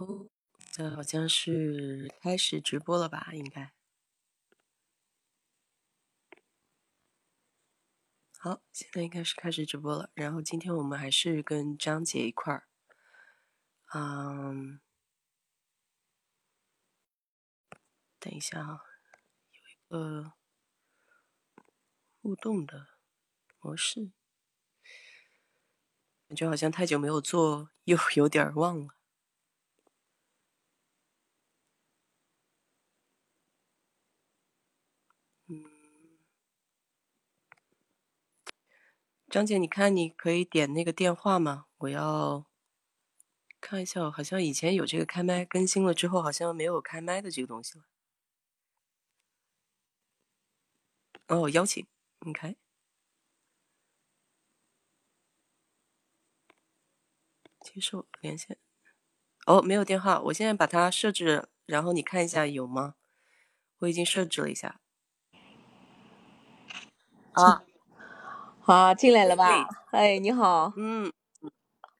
哦，这好像是开始直播了吧？应该。好，现在应该是开始直播了。然后今天我们还是跟张姐一块儿，嗯，等一下啊，有一个互动的模式，感觉好像太久没有做，又 有点忘了。张姐，你看，你可以点那个电话吗？我要看一下，好像以前有这个开麦，更新了之后好像没有开麦的这个东西了。哦，邀请，你开，接受连线。哦，没有电话，我现在把它设置，然后你看一下有吗？我已经设置了一下。啊。好，进来了吧？哎，你好。嗯。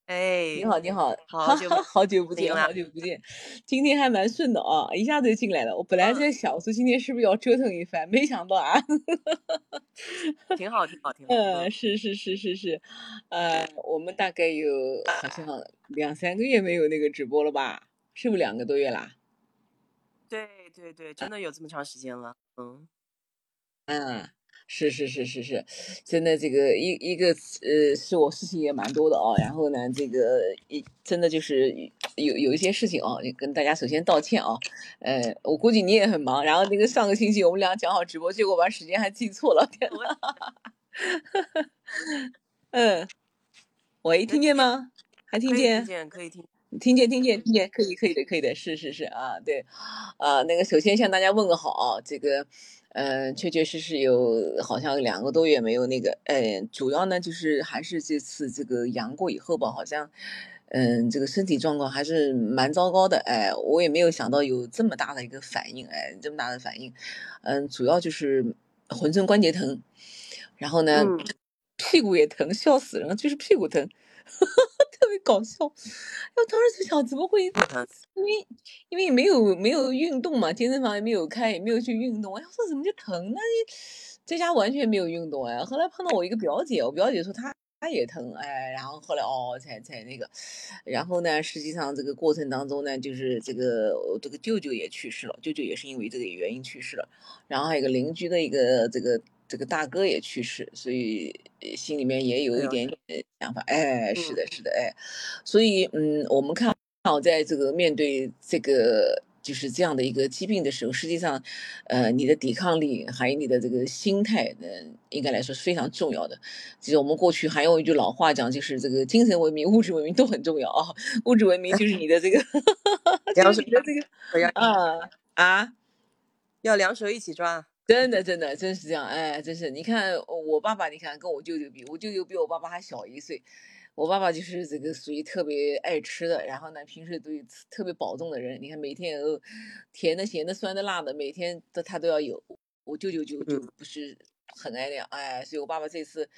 哎，你好，你好，好久 好久不见，好久不见。今天还蛮顺的啊，一下子就进来了。我本来在想我说今天是不是要折腾一番，没想到啊。挺好，挺好，挺好。嗯，是是是是是，呃，我们大概有好像两三个月没有那个直播了吧？是不是两个多月啦？对对对，真的有这么长时间了。嗯。嗯。是是是是是，真的这个一一个呃，是我事情也蛮多的啊。然后呢，这个一真的就是有有一些事情啊，跟大家首先道歉啊。呃，我估计你也很忙。然后那个上个星期我们俩讲好直播，结果把时间还记错了。天呐！嗯，喂，听见吗？还听见？听见，可以听。听见，听见，听见，可以，可以的，可以的，是是是啊，对，啊，那个首先向大家问个好，这个。嗯，确确实实有好像两个多月没有那个，呃，主要呢就是还是这次这个阳过以后吧，好像，嗯，这个身体状况还是蛮糟糕的，哎，我也没有想到有这么大的一个反应，哎，这么大的反应，嗯，主要就是浑身关节疼，然后呢，屁股也疼，笑死人了，就是屁股疼。特别搞笑，我当时就想，怎么会？因为因为没有没有运动嘛，健身房也没有开，也没有去运动。哎，我说怎么就疼呢？在家完全没有运动哎。后来碰到我一个表姐，我表姐说她她也疼哎，然后后来哦才才那个，然后呢，实际上这个过程当中呢，就是这个这个舅舅也去世了，舅舅也是因为这个原因去世了，然后还有个邻居的一个这个。这个大哥也去世，所以心里面也有一点点想法。哎，是的，是的，哎，所以嗯，我们看好在这个面对这个就是这样的一个疾病的时候，实际上，呃，你的抵抗力还有你的这个心态，嗯，应该来说是非常重要的。其实我们过去还用一句老话讲，就是这个精神文明、物质文明都很重要啊。物质文明就是你的这个，就是你的这个啊啊，要两手一起抓。真的，真的，真是这样，哎，真是。你看我爸爸，你看跟我舅舅比，我舅舅比我爸爸还小一岁。我爸爸就是这个属于特别爱吃的，然后呢，平时都特别保重的人。你看每天有甜的、咸的、酸的、辣的，每天都他都要有。我舅舅就就不是很爱那样，哎，所以我爸爸这次。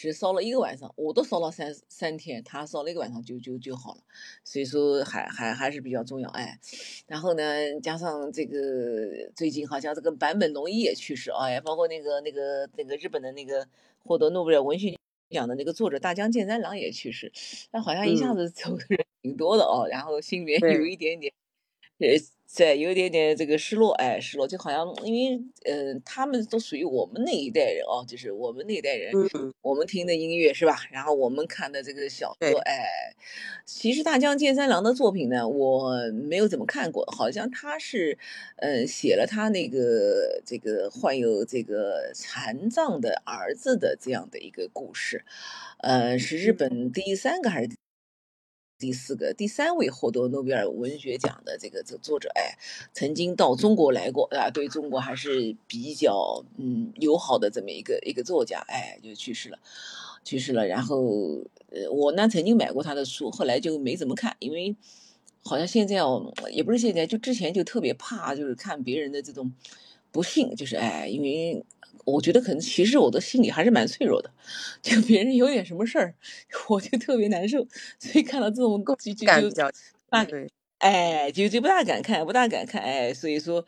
只烧了一个晚上，我都烧了三三天，他烧了一个晚上就就就好了，所以说还还还是比较重要哎。然后呢，加上这个最近好像这个坂本龙一也去世哎，包括那个那个那个日本的那个获得诺贝尔文学奖的那个作者大江健三郎也去世，那好像一下子走的人挺多的哦，然后心里面 有一点点呃。在有一点点这个失落，哎，失落就好像，因为，嗯，他们都属于我们那一代人哦，就是我们那一代人，我们听的音乐是吧？然后我们看的这个小说，哎，其实大江健三郎的作品呢，我没有怎么看过，好像他是，嗯，写了他那个这个患有这个残障的儿子的这样的一个故事，呃，是日本第三个还是？第四个、第三位获得诺贝尔文学奖的这个这作者，哎，曾经到中国来过，啊，对中国还是比较嗯友好的这么一个一个作家，哎，就去世了，去世了。然后，呃，我呢曾经买过他的书，后来就没怎么看，因为好像现在哦，也不是现在，就之前就特别怕，就是看别人的这种不幸，就是哎，因为。我觉得可能其实我的心里还是蛮脆弱的，就别人有点什么事儿，我就特别难受。所以看到这种共情感比较大，哎，就就不大敢看，不大敢看，哎，所以说，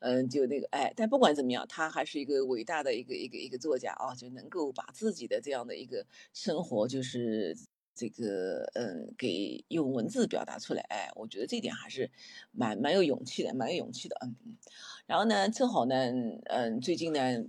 嗯，就那个，哎，但不管怎么样，他还是一个伟大的一个一个一个作家啊，就能够把自己的这样的一个生活，就是这个，嗯，给用文字表达出来，哎，我觉得这点还是蛮蛮有勇气的，蛮有勇气的，嗯嗯。然后呢，正好呢，嗯，最近呢。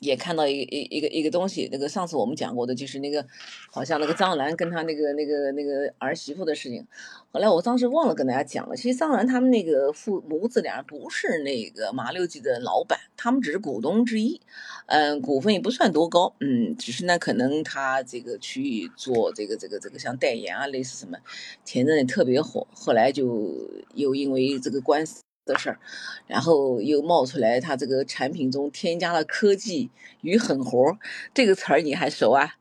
也看到一一一个一个东西，那个上次我们讲过的，就是那个好像那个张兰跟他那个那个那个儿媳妇的事情。后来我当时忘了跟大家讲了，其实张兰他们那个父母子俩不是那个麻六记的老板，他们只是股东之一，嗯，股份也不算多高，嗯，只是呢可能他这个去做这个这个这个像代言啊，类似什么，前阵子特别火，后来就又因为这个官司。的事儿，然后又冒出来，他这个产品中添加了科技与狠活这个词儿你还熟啊？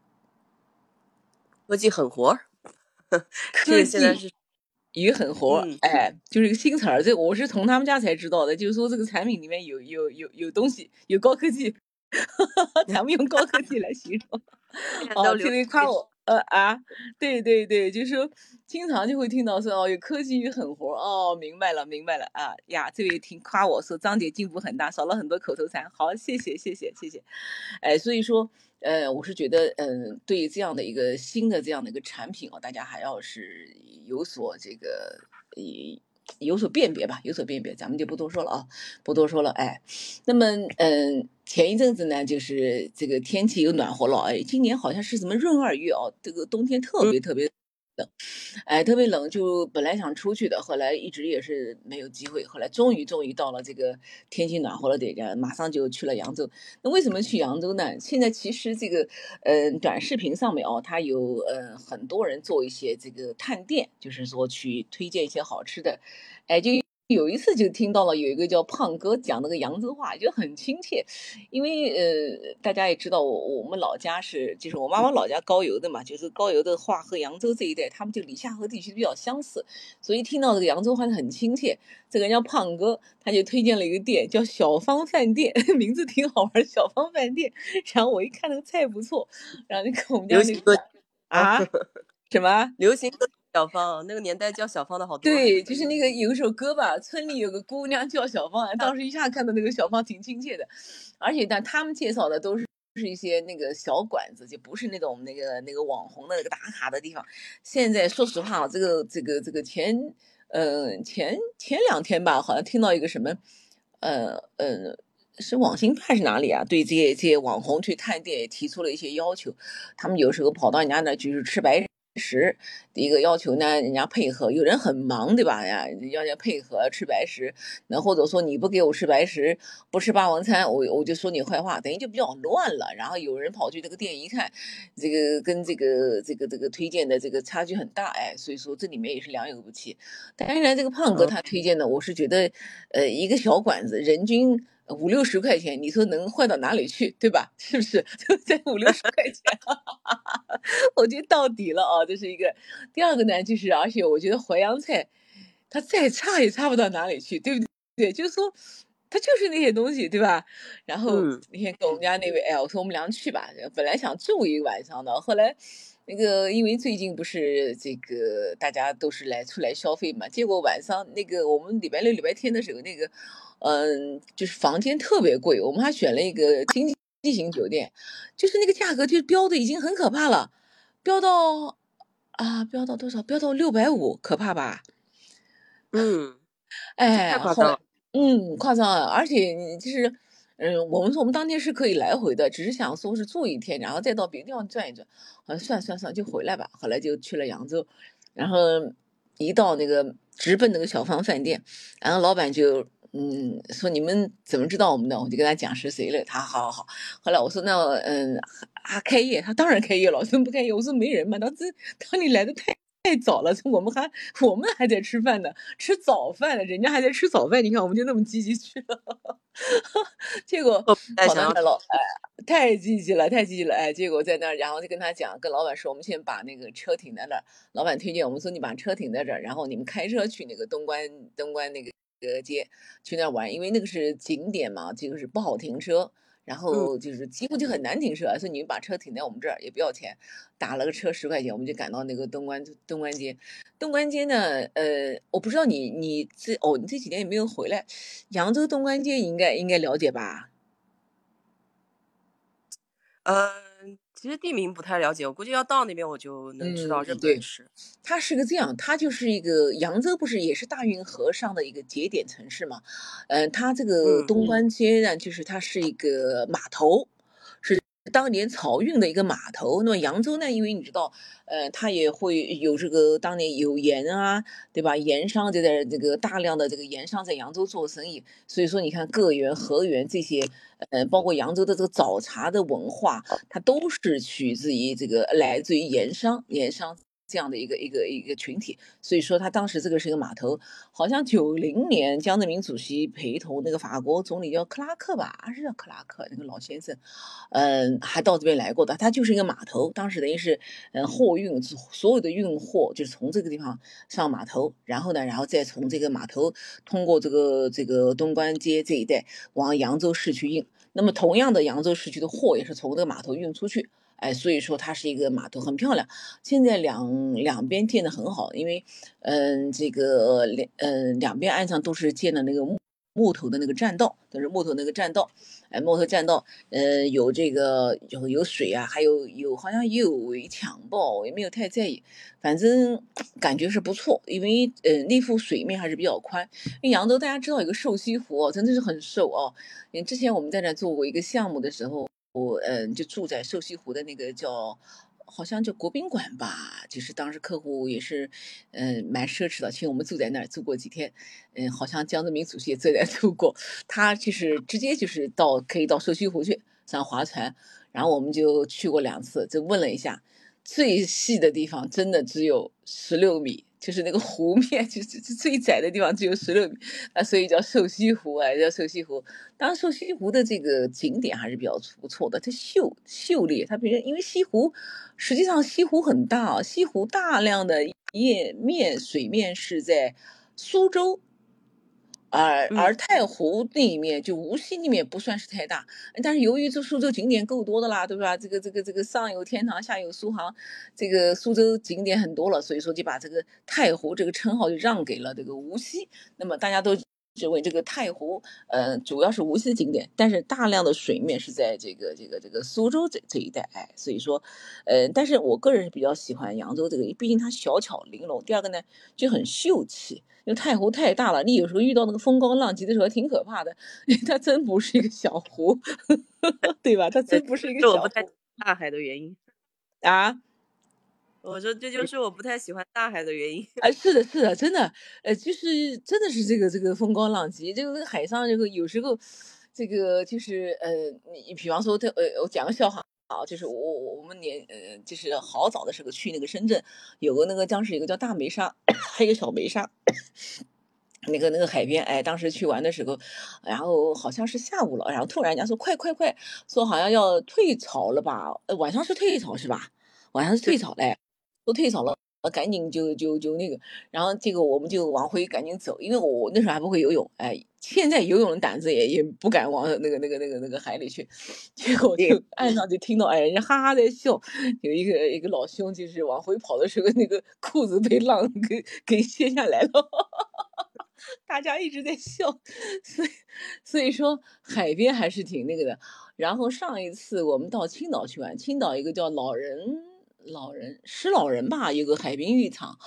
科技狠活 科技与狠活哎，就是一个新词儿。这我是从他们家才知道的，就是说这个产品里面有有有有东西，有高科技，咱们用高科技来形容。哦，天天夸我。呃 啊，对对对，就是说，经常就会听到说哦，有科技与狠活哦，明白了明白了啊呀，这位听夸我说张姐进步很大，少了很多口头禅，好，谢谢谢谢谢谢，哎，所以说，呃，我是觉得，嗯，对于这样的一个新的这样的一个产品哦，大家还要是有所这个，以有所辨别吧，有所辨别，咱们就不多说了啊，不多说了，哎，那么，嗯。前一阵子呢，就是这个天气又暖和了，哎，今年好像是什么闰二月哦，这个冬天特别特别冷，哎，特别冷，就本来想出去的，后来一直也是没有机会，后来终于终于到了这个天气暖和了点，马上就去了扬州。那为什么去扬州呢？现在其实这个，嗯，短视频上面哦，它有呃很多人做一些这个探店，就是说去推荐一些好吃的，哎，就。有一次就听到了有一个叫胖哥讲那个扬州话，就很亲切。因为呃，大家也知道我我们老家是，就是我妈妈老家高邮的嘛，就是高邮的话和扬州这一带，他们就离下河地区比较相似，所以听到这个扬州话很亲切。这个人叫胖哥，他就推荐了一个店，叫小芳饭店，名字挺好玩，小芳饭店。然后我一看那个菜不错，然后就跟我们家那个啊 什么流行。小芳，那个年代叫小芳的好多。对，就是那个有一首歌吧，村里有个姑娘叫小芳，当时一下看到那个小芳挺亲切的，而且但他们介绍的都是是一些那个小馆子，就不是那种那个那个网红的那个打卡的地方。现在说实话，这个这个这个前嗯前前两天吧，好像听到一个什么呃呃是网信办是哪里啊？对这些这些网红去探店也提出了一些要求，他们有时候跑到人家那就是吃白。食第一个要求呢，人家配合，有人很忙，对吧？呀，要人家配合吃白食，那或者说你不给我吃白食，不吃霸王餐，我我就说你坏话，等于就比较乱了。然后有人跑去这个店一看，这个跟这个这个这个推荐的这个差距很大，哎，所以说这里面也是良莠不齐。当然，这个胖哥他推荐的，我是觉得，呃，一个小馆子，人均。五六十块钱，你说能坏到哪里去，对吧？是不是？就在五六十块钱，我觉得到底了啊！这是一个。第二个呢，就是而且我觉得淮扬菜，它再差也差不到哪里去，对不对？对，就是说，它就是那些东西，对吧？然后那天跟我们家那位，哎，我说我们俩去吧，本来想住一个晚上的，后来那个因为最近不是这个大家都是来出来消费嘛，结果晚上那个我们礼拜六、礼拜天的时候那个。嗯，就是房间特别贵，我们还选了一个经济型酒店，就是那个价格就标的已经很可怕了，标到啊，标到多少？标到六百五，可怕吧？嗯，哎，太夸张，嗯，夸张了，而且就是，嗯，我们说我们当天是可以来回的，只是想说是住一天，然后再到别的地方转一转，啊，算算算就回来吧。后来就去了扬州，然后一到那个直奔那个小芳饭店，然后老板就。嗯，说你们怎么知道我们的？我就跟他讲是谁了。他好好好。后来我说那嗯还开业？他当然开业了。怎么不开业？我说没人嘛。当时当你来的太早了，我们还我们还在吃饭呢，吃早饭呢，人家还在吃早饭。你看我们就那么积极去了，结果跑到那了，哎，太积极了，太积极了，哎，结果在那儿，然后就跟他讲，跟老板说，我们先把那个车停在那儿。老板推荐我们说，你把车停在这儿，然后你们开车去那个东关东关那个。个街去那玩，因为那个是景点嘛，这个是不好停车。然后就是几乎就很难停车，所以你们把车停在我们这儿也不要钱，打了个车十块钱，我们就赶到那个东关东关街。东关街呢，呃，我不知道你你这哦，你这几年有没有回来？扬州东关街应该应该了解吧？嗯，其实地名不太了解，我估计要到那边我就能知道这么回事。它是个这样，它就是一个扬州，不是也是大运河上的一个节点城市嘛？嗯，它这个东关街呢，就是它是一个码头。当年漕运的一个码头，那么扬州呢？因为你知道，呃，它也会有这个当年有盐啊，对吧？盐商就在这个大量的这个盐商在扬州做生意，所以说你看个园、河园这些，呃，包括扬州的这个早茶的文化，它都是取自于这个来自于盐商，盐商。这样的一个一个一个群体，所以说他当时这个是一个码头，好像九零年江泽民主席陪同那个法国总理叫克拉克吧，还是叫克拉克那个老先生，嗯，还到这边来过的。他就是一个码头，当时等于是嗯货运所有的运货就是从这个地方上码头，然后呢，然后再从这个码头通过这个这个东关街这一带往扬州市区运。那么同样的，扬州市区的货也是从这个码头运出去。哎，所以说它是一个码头，很漂亮。现在两两边建的很好，因为，嗯，这个两嗯两边岸上都是建的那个木木头的那个栈道，都是木头那个栈道。哎，木头栈道，呃，有这个有有水啊，还有有好像也有围墙吧，我也没有太在意。反正感觉是不错，因为呃那幅水面还是比较宽。因为扬州大家知道有个瘦西湖，真的是很瘦哦。因为之前我们在那做过一个项目的时候。我嗯，就住在瘦西湖的那个叫，好像叫国宾馆吧。就是当时客户也是，嗯，蛮奢侈的，请我们住在那儿住过几天。嗯，好像江泽民主席也在那 住过。他就是直接就是到可以到瘦西湖去上划船，然后我们就去过两次，就问了一下，最细的地方真的只有十六米。就是那个湖面，就是最窄的地方只有十六米啊，所以叫瘦西湖啊，叫瘦西湖。当然，瘦西湖的这个景点还是比较不错的，它秀秀丽。它比如因为西湖，实际上西湖很大，西湖大量的叶面水面是在苏州。而而太湖那一面就无锡那面不算是太大，但是由于这苏州景点够多的啦，对吧？这个这个这个上有天堂，下有苏杭，这个苏州景点很多了，所以说就把这个太湖这个称号就让给了这个无锡。那么大家都。认为这个太湖，呃，主要是无锡景点，但是大量的水面是在这个这个这个苏州这这一带，哎，所以说，呃，但是我个人是比较喜欢扬州这个，毕竟它小巧玲珑。第二个呢，就很秀气，因为太湖太大了，你有时候遇到那个风高浪急的时候挺可怕的，它真不是一个小湖，对吧？它真不是一个小湖。大海的原因啊。我说这就是我不太喜欢大海的原因。哎，是的，是的，真的，呃，就是真的是这个这个风高浪急，这个海上这个有时候，这个就是呃，你比方说，他呃，我讲个笑话啊，就是我我们年呃，就是好早的时候去那个深圳，有个那个当时有个叫大梅沙，还有个小梅沙，那个那个海边，哎，当时去玩的时候，然后好像是下午了，然后突然人家说快快快，说好像要退潮了吧？呃，晚上是退潮是吧？晚上是退潮嘞。都退潮了，赶紧就就就那个，然后这个我们就往回赶紧走，因为我那时候还不会游泳，哎，现在游泳的胆子也也不敢往那个那个那个那个海里去，结果就岸上就听到哎人家哈哈在笑，有一个一个老兄就是往回跑的时候，那个裤子被浪给给掀下来了，大家一直在笑，所以所以说海边还是挺那个的。然后上一次我们到青岛去玩，青岛一个叫老人。老人是老人吧？有个海滨浴场，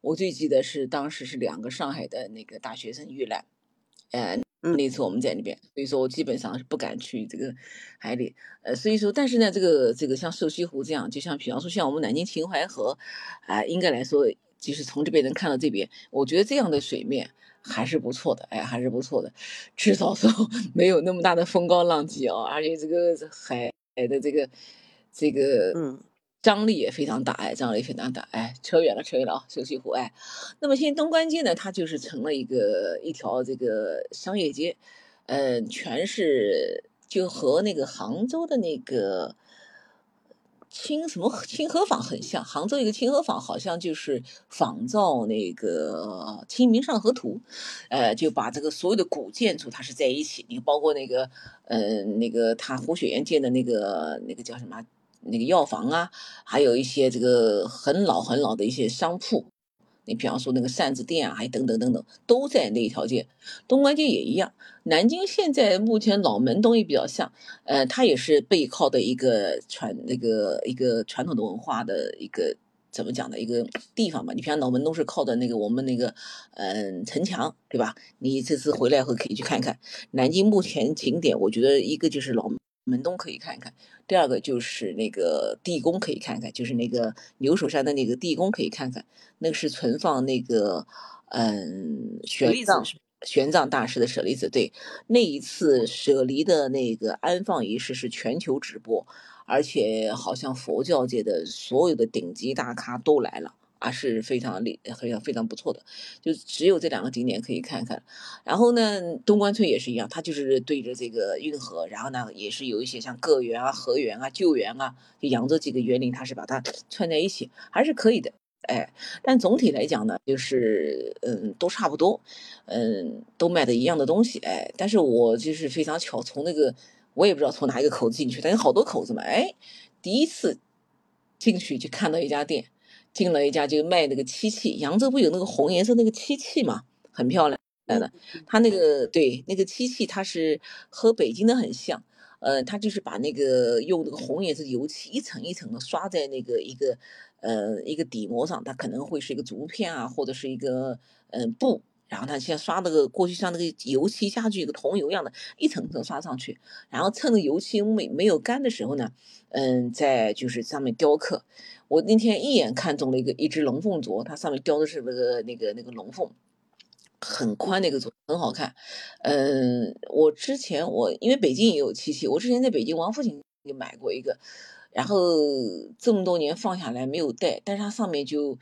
我最记得是当时是两个上海的那个大学生遇难，呃，那次我们在那边，所以说我基本上是不敢去这个海里，呃，所以说，但是呢，这个这个像瘦西湖这样，就像比方说像我们南京秦淮河，啊，应该来说就是从这边能看到这边，我觉得这样的水面还是不错的，哎，还是不错的，至少说 没有那么大的风高浪急啊，而且这个海的这个这个嗯。张力也非常大，哎，张力非常大，哎，扯远了，扯远了啊！瘦西湖，哎，那么现在东关街呢，它就是成了一个一条这个商业街，嗯，全是就和那个杭州的那个清什么清河坊很像，杭州一个清河坊好像就是仿照那个《清明上河图》，呃，就把这个所有的古建筑它是在一起，你包括那个，嗯，那个他胡雪岩建的那个那个叫什么那个药房啊，还有一些这个很老很老的一些商铺。你比方说那个扇子店啊，还等等等等，都在那一条街。东关街也一样。南京现在目前老门东也比较像，呃，它也是背靠的一个传那个一个传统的文化的一个怎么讲的一个地方吧。你比方老门东是靠的那个我们那个嗯城墙，对吧？你这次回来后可以去看看。南京目前景点，我觉得一个就是老门东可以看一看，第二个就是那个地宫可以看看，就是那个牛首山的那个地宫可以看看。那个是存放那个，嗯，玄奘玄奘大师的舍利子。对，那一次舍利的那个安放仪式是全球直播，而且好像佛教界的所有的顶级大咖都来了，啊，是非常厉，非常非常不错的。就只有这两个景点可以看看。然后呢，东关村也是一样，它就是对着这个运河，然后呢，也是有一些像个园啊、河园啊、旧园啊，就扬州几个园林，它是把它串在一起，还是可以的。哎，但总体来讲呢，就是嗯，都差不多，嗯，都卖的一样的东西，哎，但是我就是非常巧，从那个我也不知道从哪一个口子进去，但有好多口子嘛，哎，第一次进去就看到一家店，进了一家就卖那个漆器，扬州不有那个红颜色那个漆器嘛，很漂亮的，他那个对那个漆器，它是和北京的很像，呃，他就是把那个用那个红颜色油漆一层一层的刷在那个一个。呃，一个底膜上，它可能会是一个竹片啊，或者是一个嗯布，然后它先刷那个过去像那个油漆下去一个桐油一样的，一层层刷上去，然后趁着油漆没没有干的时候呢，嗯，在就是上面雕刻。我那天一眼看中了一个一只龙凤镯，它上面雕的是那个那个那个龙凤，很宽那个镯，很好看。嗯，我之前我因为北京也有漆器，我之前在北京王府井就买过一个。然后这么多年放下来没有戴，但是它上面就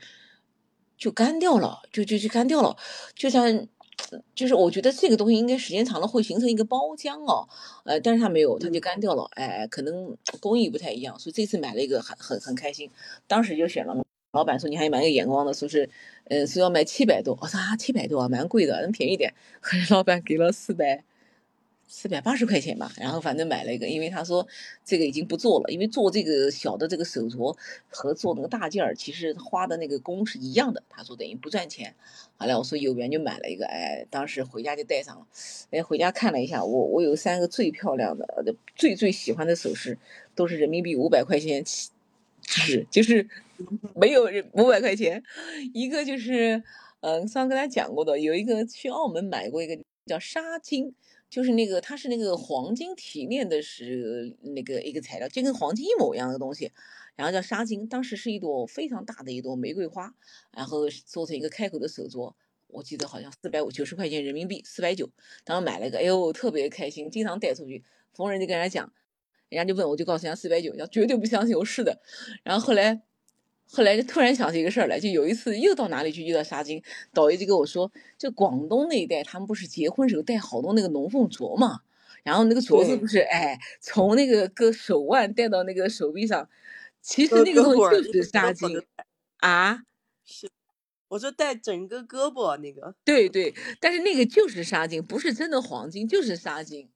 就干掉了，就就就干掉了，就像就是我觉得这个东西应该时间长了会形成一个包浆哦，呃，但是它没有，它就干掉了，哎，可能工艺不太一样，所以这次买了一个很很很开心，当时就选了，老板说你还蛮有眼光的，说是嗯说要卖七百多，我说啊七百多啊蛮贵的，能便宜点，老板给了四百。四百八十块钱吧，然后反正买了一个，因为他说这个已经不做了，因为做这个小的这个手镯和做那个大件儿，其实花的那个工是一样的。他说等于不赚钱。好了，我说有缘就买了一个，哎，当时回家就戴上了。哎，回家看了一下，我我有三个最漂亮的、最最喜欢的首饰，都是人民币五百块钱起，是就是没有五百块钱。一个就是，嗯，上次跟他讲过的，有一个去澳门买过一个叫纱金。就是那个，它是那个黄金提炼的，是那个一个材料，就跟黄金一模一样的东西，然后叫纱金。当时是一朵非常大的一朵玫瑰花，然后做成一个开口的手镯，我记得好像四百五九十块钱人民币，四百九。当时买了一个，哎呦，特别开心，经常带出去，逢人就跟人家讲，人家就问，我就告诉人家四百九，要绝对不相信，我是的。然后后来。后来就突然想起一个事儿来，就有一次又到哪里去遇到纱金，导游就跟我说，就广东那一带，他们不是结婚时候戴好多那个龙凤镯嘛，然后那个镯子不是哎，从那个个手腕戴到那个手臂上，其实那个东西就是纱金啊，是，我说戴整个胳膊那个，对对，但是那个就是纱金，不是真的黄金，就是纱金。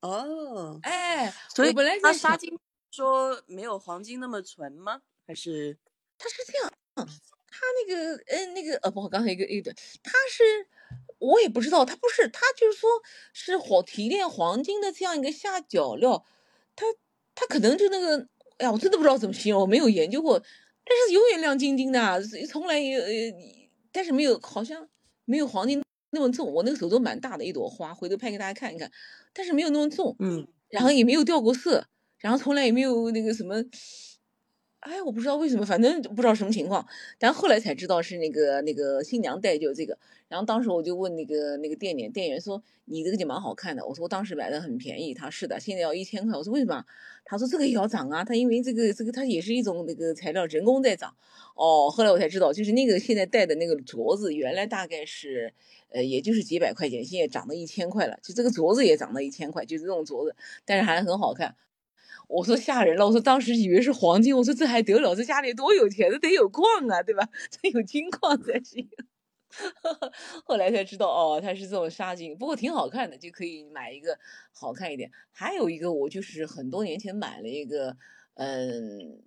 哦，哎，所以本来它纱金说没有黄金那么纯吗？还是，他是这样，他那个，呃，那个，呃，不，刚才一个一个，他是，我也不知道，他不是，他就是说是黄提炼黄金的这样一个下脚料，他他可能就那个，哎呀，我真的不知道怎么形容，我没有研究过，但是永远亮晶晶的，从来也，呃，但是没有，好像没有黄金那么重。我那个手镯蛮大的一朵花，回头拍给大家看一看，但是没有那么重，嗯，然后也没有掉过色，然后从来也没有那个什么。哎，我不知道为什么，反正不知道什么情况，但后来才知道是那个那个新娘戴就这个。然后当时我就问那个那个店员，店员说你这个就蛮好看的。我说我当时买的很便宜，他是的，现在要一千块。我说为什么？他说这个也要涨啊，他因为这个这个它也是一种那个材料，人工在涨。哦，后来我才知道，就是那个现在戴的那个镯子，原来大概是呃也就是几百块钱，现在涨到一千块了。就这个镯子也涨到一千块，就是这种镯子，但是还很好看。我说吓人了，我说当时以为是黄金，我说这还得了，这家里多有钱，这得有矿啊，对吧？这有金矿才行。后来才知道哦，它是这种纱金，不过挺好看的，就可以买一个好看一点。还有一个，我就是很多年前买了一个，嗯，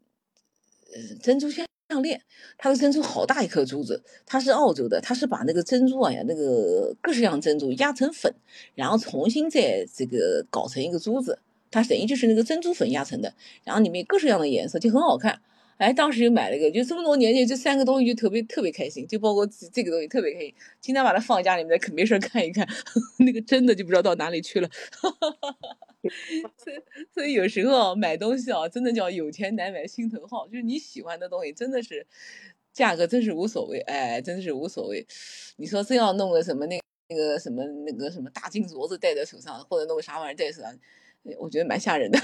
嗯，珍珠项链，它的珍珠好大一颗珠子，它是澳洲的，它是把那个珍珠啊呀，那个各式各样珍珠压成粉，然后重新再这个搞成一个珠子，它等于就是那个珍珠粉压成的，然后里面各式各样的颜色就很好看。哎，当时就买了一个，就这么多年就，这三个东西就特别特别开心，就包括这个东西特别开心，经常把它放家里面，可没事看一看，那个真的就不知道到哪里去了。所以所以有时候买东西啊，真的叫有钱难买心头好，就是你喜欢的东西，真的是价格真是无所谓，哎，真是无所谓。你说真要弄个什么那那个什么那个什么大金镯子戴在手上，或者弄个啥玩意戴手上。我觉得蛮吓人的，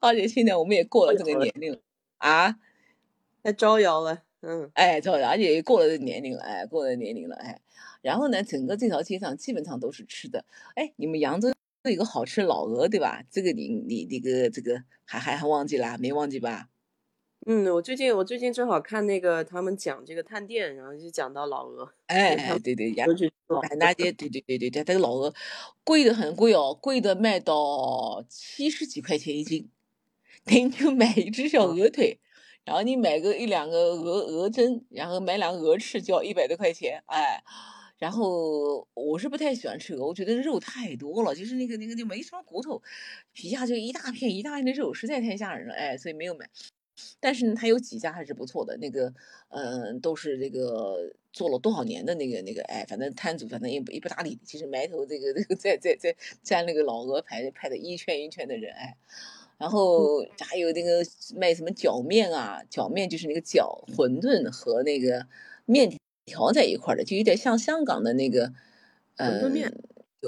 而且现在我们也过了这个年龄了啊，太招摇了，嗯，哎，招摇，而且也过了这年龄了，哎，过了年龄了，哎，然后呢，整个这条街上基本上都是吃的，哎，你们扬州有个好吃老鹅对吧？这个你你那个这个还还还忘记啦？没忘记吧？嗯，我最近我最近正好看那个他们讲这个探店，然后就讲到老鹅。哎，对对，扬州满大街，对对对对对，这个老鹅贵的很贵哦，贵的卖到七十几块钱一斤。你就买一只小鹅腿，然后你买个一两个鹅鹅胗，然后买两个鹅翅，就要一百多块钱。哎，然后我是不太喜欢吃鹅，我觉得肉太多了，就是那个那个就没什么骨头，皮下就一大片一大片的肉，实在太吓人了。哎，所以没有买。但是呢，他有几家还是不错的，那个，嗯，都是这个做了多少年的那个那个，哎，反正摊主反正也不也不搭理，其实埋头这个这个在在在占那个老鹅排排的一圈一圈的人，哎，然后还有那个卖什么饺面啊，饺面就是那个饺馄饨和那个面条在一块的，就有点像香港的那个，馄饨面。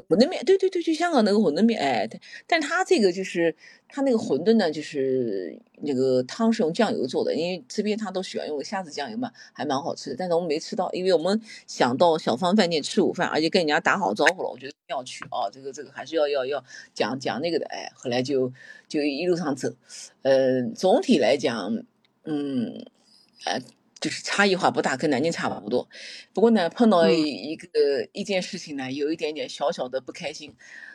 馄饨面，对对对，就香港那个馄饨面，哎，但但他这个就是他那个馄饨呢，就是那个汤是用酱油做的，因为这边他都喜欢用虾子酱油嘛，还蛮好吃的。但是我们没吃到，因为我们想到小方饭店吃午饭，而且跟人家打好招呼了，我觉得要去啊，这个这个还是要要要讲讲那个的，哎，后来就就一路上走，呃，总体来讲，嗯，呃。就是差异化不大，跟南京差不多。不过呢，碰到一个一件事情呢，有一点点小小的不开心。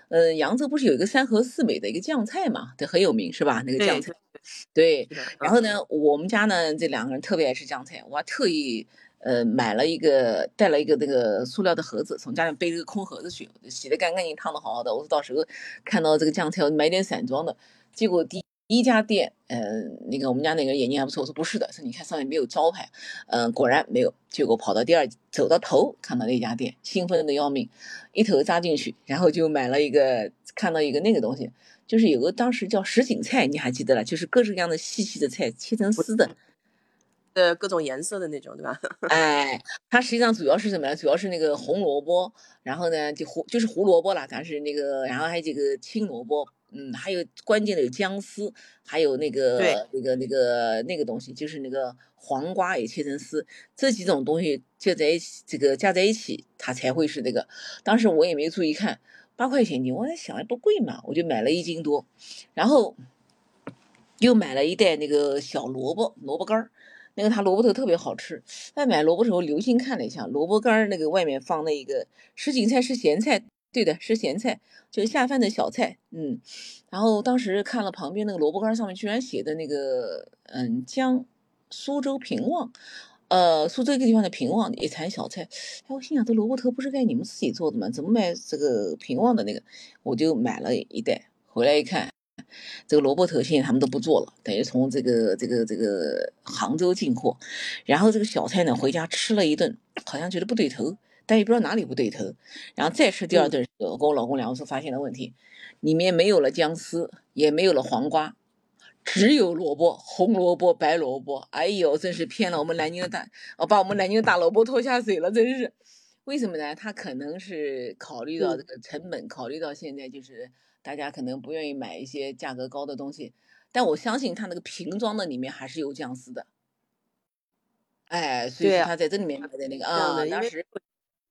嗯，扬州不是有一个三河四美的一个酱菜嘛，这很有名是吧？那个酱菜。对。然后呢，我们家呢这两个人特别爱吃酱菜，我还特意呃买了一个带了一个那个塑料的盒子，从家里背了个空盒子去，洗得干干净烫的好好的。我说到时候看到这个酱菜，我买点散装的。结果第。一家店，嗯，那个我们家那个眼睛还不错，我说不是的，说你看上面没有招牌，嗯，果然没有。结果跑到第二，走到头看到那家店，兴奋的要命，一头扎进去，然后就买了一个，看到一个那个东西，就是有个当时叫什锦菜，你还记得了？就是各式各样的细细的菜，切成丝的，呃，各种颜色的那种，对吧？哎，它实际上主要是什么呢？主要是那个红萝卜，然后呢就胡就是胡萝卜了，但是那个，然后还有这个青萝卜。嗯，还有关键的有姜丝，还有那个那个那个那个东西，就是那个黄瓜也切成丝，这几种东西就在一起，这个加在一起，它才会是那个。当时我也没注意看，八块钱一斤，我在想不贵嘛，我就买了一斤多，然后又买了一袋那个小萝卜萝卜干儿，那个它萝卜头特别好吃。在买萝卜时候留心看了一下，萝卜干儿那个外面放那一个什锦菜是咸菜。对的，是咸菜，就是下饭的小菜，嗯。然后当时看了旁边那个萝卜干上面居然写的那个，嗯，江苏州平望，呃，苏州一个地方的平望一产小菜。哎，我心想这萝卜头不是该你们自己做的吗？怎么卖这个平望的那个？我就买了一袋，回来一看，这个萝卜头现在他们都不做了，等于从这个这个这个杭州进货。然后这个小菜呢，回家吃了一顿，好像觉得不对头。但也不知道哪里不对头，然后再吃第二顿，我跟我老公两个时候发现了问题，里面没有了姜丝，也没有了黄瓜，只有萝卜，红萝卜、白萝卜。哎呦，真是骗了我们南京的大，哦，把我们南京的大萝卜拖下水了，真是。为什么呢？他可能是考虑到这个成本，考虑到现在就是大家可能不愿意买一些价格高的东西，但我相信他那个瓶装的里面还是有姜丝的。哎，所以他在这里面买的那个啊，当时。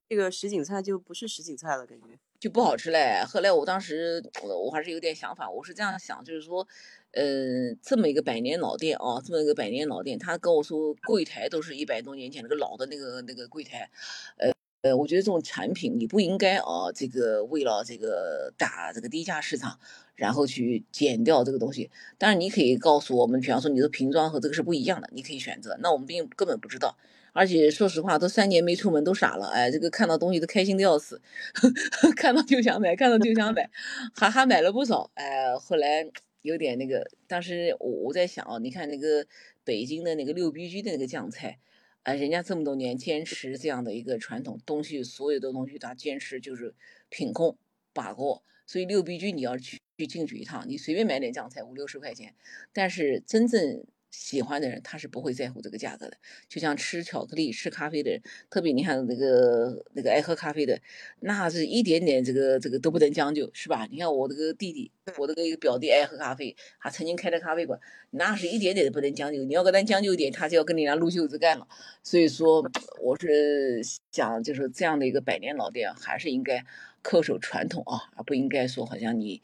这个什锦菜就不是什锦菜了，感觉。就不好吃嘞。后来我当时我还是有点想法，我是这样想，就是说，呃，这么一个百年老店啊，这么一个百年老店，他跟我说柜台都是一百多年前那个老的那个那个柜台，呃呃，我觉得这种产品你不应该啊，这个为了这个打这个低价市场，然后去减掉这个东西。当然你可以告诉我们，比方说你的瓶装和这个是不一样的，你可以选择。那我们并根本不知道。而且说实话，都三年没出门，都傻了。哎，这个看到东西都开心的要死，看到就想买，看到就想买，还还买了不少。哎，后来有点那个，当时我我在想啊，你看那个北京的那个六必居的那个酱菜，哎，人家这么多年坚持这样的一个传统，东西所有的东西他坚持就是品控把握。所以六必居你要去去进去一趟，你随便买点酱菜五六十块钱，但是真正。喜欢的人他是不会在乎这个价格的，就像吃巧克力、吃咖啡的人，特别你看那个那个爱喝咖啡的，那是一点点这个这个都不能将就，是吧？你看我这个弟弟，我这个一个表弟爱喝咖啡，他曾经开的咖啡馆，那是一点点都不能将就。你要跟他将就一点，他就要跟你家撸袖子干了。所以说，我是想就是这样的一个百年老店，还是应该恪守传统啊，而不应该说好像你，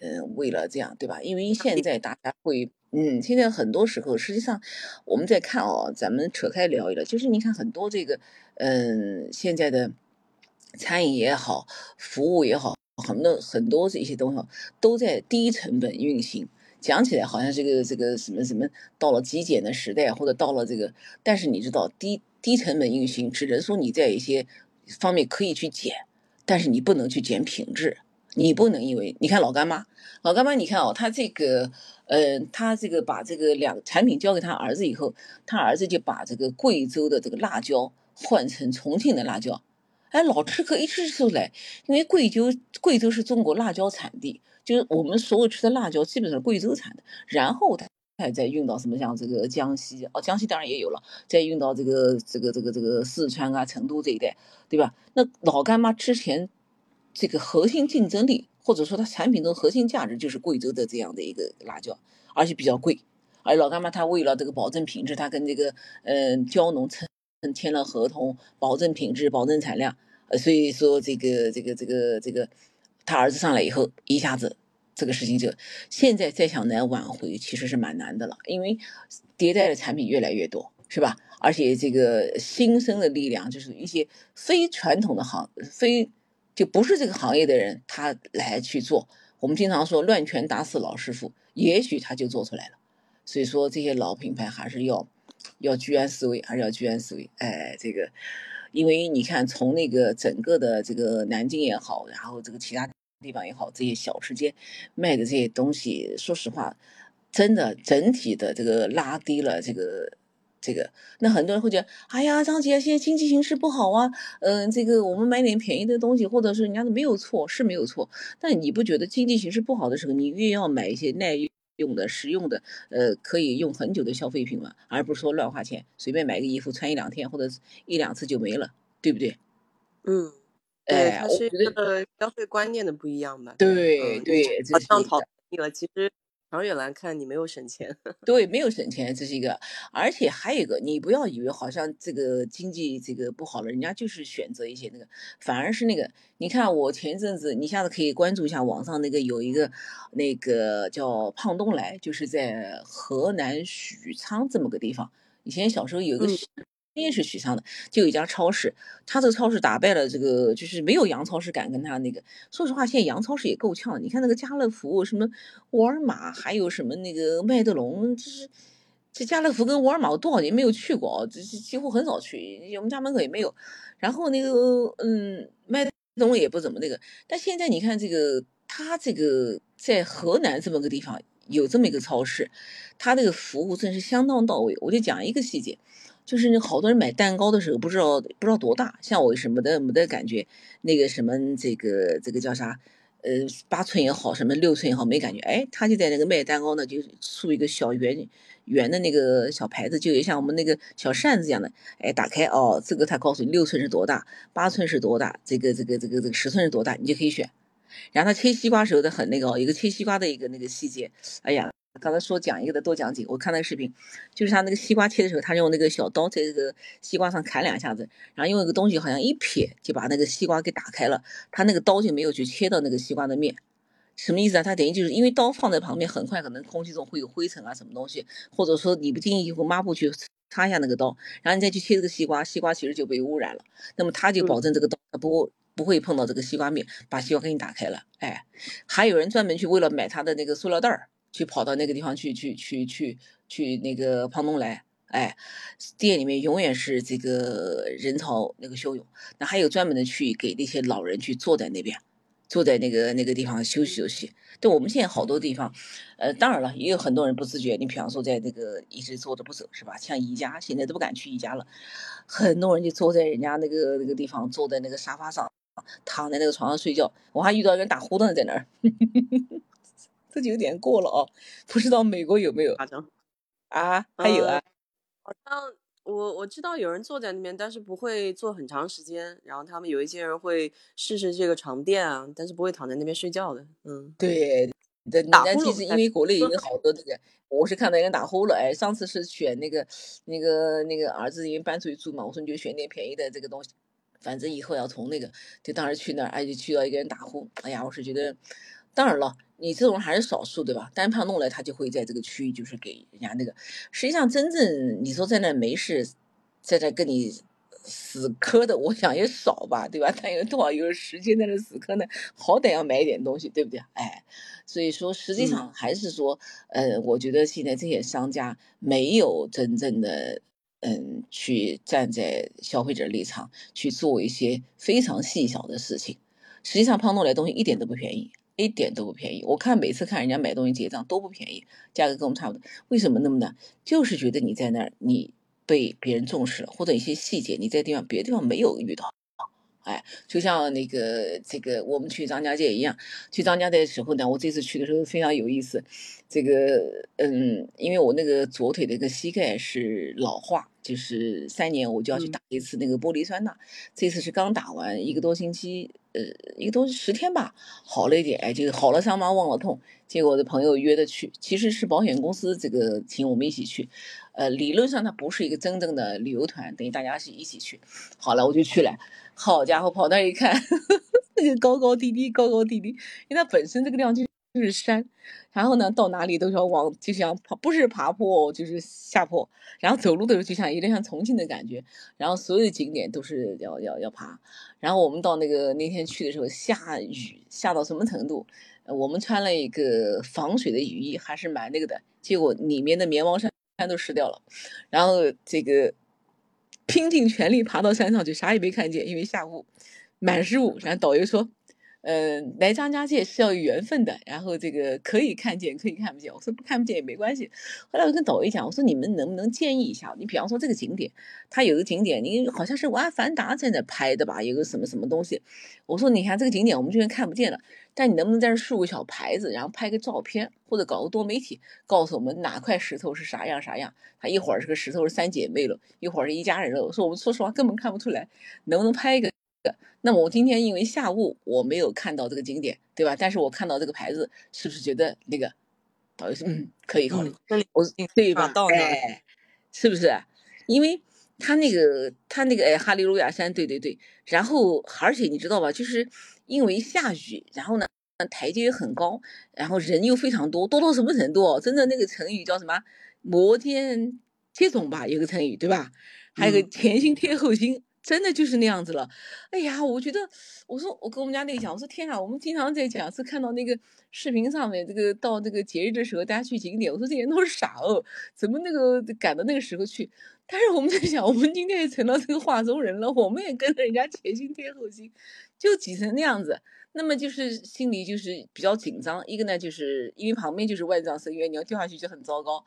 嗯，为了这样，对吧？因为现在大家会。嗯，现在很多时候，实际上我们在看哦，咱们扯开聊一聊，就是你看很多这个，嗯，现在的餐饮也好，服务也好，很多很多这些东西都在低成本运行。讲起来好像这个这个什么什么到了极简的时代，或者到了这个，但是你知道，低低成本运行，只能说你在一些方面可以去减，但是你不能去减品质。你不能因为你看老干妈，老干妈，你看哦，他这个，呃，他这个把这个两产品交给他儿子以后，他儿子就把这个贵州的这个辣椒换成重庆的辣椒，哎，老吃客一吃出来，因为贵州贵州是中国辣椒产地，就是我们所有吃的辣椒基本上贵州产的，然后他还再运到什么像这个江西，哦，江西当然也有了，再运到这个这个这个这个四川啊、成都这一带，对吧？那老干妈之前。这个核心竞争力，或者说它产品的核心价值，就是贵州的这样的一个辣椒，而且比较贵。而老干妈它为了这个保证品质，它跟这个嗯蕉农签签了合同，保证品质、保证产量。呃，所以说这个这个这个这个，他儿子上来以后，一下子这个事情就现在再想来挽回，其实是蛮难的了，因为迭代的产品越来越多，是吧？而且这个新生的力量，就是一些非传统的行非。就不是这个行业的人，他来去做。我们经常说乱拳打死老师傅，也许他就做出来了。所以说这些老品牌还是要要居安思危，还是要居安思危。哎，这个，因为你看从那个整个的这个南京也好，然后这个其他地方也好，这些小吃街卖的这些东西，说实话，真的整体的这个拉低了这个。这个，那很多人会觉得，哎呀，张姐，现在经济形势不好啊，嗯，这个我们买点便宜的东西，或者是人家的没有错，是没有错。但你不觉得经济形势不好的时候，你越要买一些耐用的、实用的，呃，可以用很久的消费品吗？而不是说乱花钱，随便买个衣服穿一两天或者一两次就没了，对不对？嗯，对，它是一个消费观念的不一样吧？对对，好像讨厌了，其实。长远来看，你没有省钱，对，没有省钱，这是一个。而且还有一个，你不要以为好像这个经济这个不好了，人家就是选择一些那个，反而是那个。你看我前一阵子，你下次可以关注一下网上那个有一个那个叫胖东来，就是在河南许昌这么个地方。以前小时候有一个。也是许昌的，就有一家超市，他这个超市打败了这个，就是没有洋超市敢跟他那个。说实话，现在洋超市也够呛。你看那个家乐福、什么沃尔玛，还有什么那个麦德龙，就是这家乐福跟沃尔玛，我多少年没有去过，这几乎很少去，我们家门口也没有。然后那个，嗯，麦德龙也不怎么那个。但现在你看这个，他这个在河南这么个地方有这么一个超市，他那个服务真是相当到位。我就讲一个细节。就是那好多人买蛋糕的时候不知道不知道多大，像我什么的没得感觉，那个什么这个这个叫啥，呃八寸也好，什么六寸也好没感觉，哎，他就在那个卖蛋糕呢，就竖一个小圆圆的那个小牌子，就也像我们那个小扇子一样的，哎，打开哦，这个他告诉你六寸是多大，八寸是多大，这个这个这个这个十寸是多大，你就可以选，然后他切西瓜时候的很那个，哦一个切西瓜的一个那个细节，哎呀。刚才说讲一个的多讲几个，我看那个视频，就是他那个西瓜切的时候，他用那个小刀在这个西瓜上砍两下子，然后用一个东西好像一撇就把那个西瓜给打开了，他那个刀就没有去切到那个西瓜的面，什么意思啊？他等于就是因为刀放在旁边，很快可能空气中会有灰尘啊什么东西，或者说你不经意用抹布去擦一下那个刀，然后你再去切这个西瓜，西瓜其实就被污染了，那么他就保证这个刀不不会碰到这个西瓜面，把西瓜给你打开了。哎，还有人专门去为了买他的那个塑料袋儿。去跑到那个地方去去去去去那个胖东来，哎，店里面永远是这个人潮那个汹涌。那还有专门的去给那些老人去坐在那边，坐在那个那个地方休息休息。对我们现在好多地方，呃，当然了，也有很多人不自觉。你比方说在那个一直坐着不走，是吧？像宜家现在都不敢去宜家了，很多人就坐在人家那个那个地方，坐在那个沙发上，躺在那个床上睡觉。我还遇到一个人打呼噜在那儿。这就有点过了哦，不知道美国有没有啊？还有啊？好像我我知道有人坐在那边，但是不会坐很长时间。然后他们有一些人会试试这个床垫啊，但是不会躺在那边睡觉的。嗯，对，打呼噜。其实因为国内已经好多这个，我是看到有人打呼噜。哎，上次是选那个那个那个儿子因为搬出去住嘛，我说你就选点便宜的这个东西，反正以后要从那个，就当时去那儿，哎，就去到一个人打呼。哎呀，我是觉得，当然了。你这种还是少数，对吧？单胖弄来，他就会在这个区域，就是给人家那个。实际上，真正你说在那没事，在那跟你死磕的，我想也少吧，对吧？他有多少有时间在那死磕呢？好歹要买一点东西，对不对？哎，所以说，实际上还是说，呃，我觉得现在这些商家没有真正的，嗯，去站在消费者立场去做一些非常细小的事情。实际上，胖东来东西一点都不便宜。一点都不便宜，我看每次看人家买东西结账都不便宜，价格跟我们差不多。为什么那么呢？就是觉得你在那儿，你被别人重视了，或者一些细节你在地方别的地方没有遇到。哎，就像那个这个我们去张家界一样，去张家界的时候呢，我这次去的时候非常有意思。这个嗯，因为我那个左腿的一个膝盖是老化，就是三年我就要去打一次那个玻璃酸钠，这次是刚打完一个多星期。呃，一个多十天吧，好了一点，哎，就好了伤疤忘了痛。结果我的朋友约的去，其实是保险公司这个请我们一起去。呃，理论上它不是一个真正的旅游团，等于大家是一起去。好了，我就去了。好家伙，跑那一看，那个高高低低，高高低低，因为它本身这个地方就。就是山，然后呢，到哪里都是要往，就像爬，不是爬坡，就是下坡。然后走路的时候就像有点像重庆的感觉。然后所有的景点都是要要要爬。然后我们到那个那天去的时候下雨，下到什么程度？我们穿了一个防水的雨衣，还是蛮那个的。结果里面的棉毛衫衫都湿掉了。然后这个拼尽全力爬到山上去，啥也没看见，因为下雾，满是雾。然后导游说。嗯，来张家界是要有缘分的，然后这个可以看见，可以看不见。我说不看不见也没关系。后来我跟导游讲，我说你们能不能建议一下？你比方说这个景点，它有个景点，你好像是阿凡达在那拍的吧？有个什么什么东西？我说你看这个景点，我们这边看不见了，但你能不能在这竖个小牌子，然后拍个照片，或者搞个多媒体，告诉我们哪块石头是啥样啥样？它一会儿这个石头是三姐妹了，一会儿是一家人了。我说我们说实话根本看不出来，能不能拍一个？那么我今天因为下雾，我没有看到这个景点，对吧？但是我看到这个牌子，是不是觉得那个导游说嗯可以考虑？我对吧？哎，是不是？因为他那个他那个哎哈利路亚山，对对对。然后而且你知道吧？就是因为下雨，然后呢台阶很高，然后人又非常多，多到什么程度？真的那个成语叫什么？摩肩接踵吧，有个成语对吧？还有个前心贴后心。真的就是那样子了，哎呀，我觉得，我说我跟我们家那个讲，我说天啊，我们经常在讲是看到那个视频上面，这个到这个节日的时候，大家去景点，我说这些人都是傻哦，怎么那个赶到那个时候去？但是我们在想，我们今天也成了这个画中人了，我们也跟着人家前心贴后心，就挤成那样子，那么就是心里就是比较紧张。一个呢，就是因为旁边就是万丈深渊，你要掉下去就很糟糕，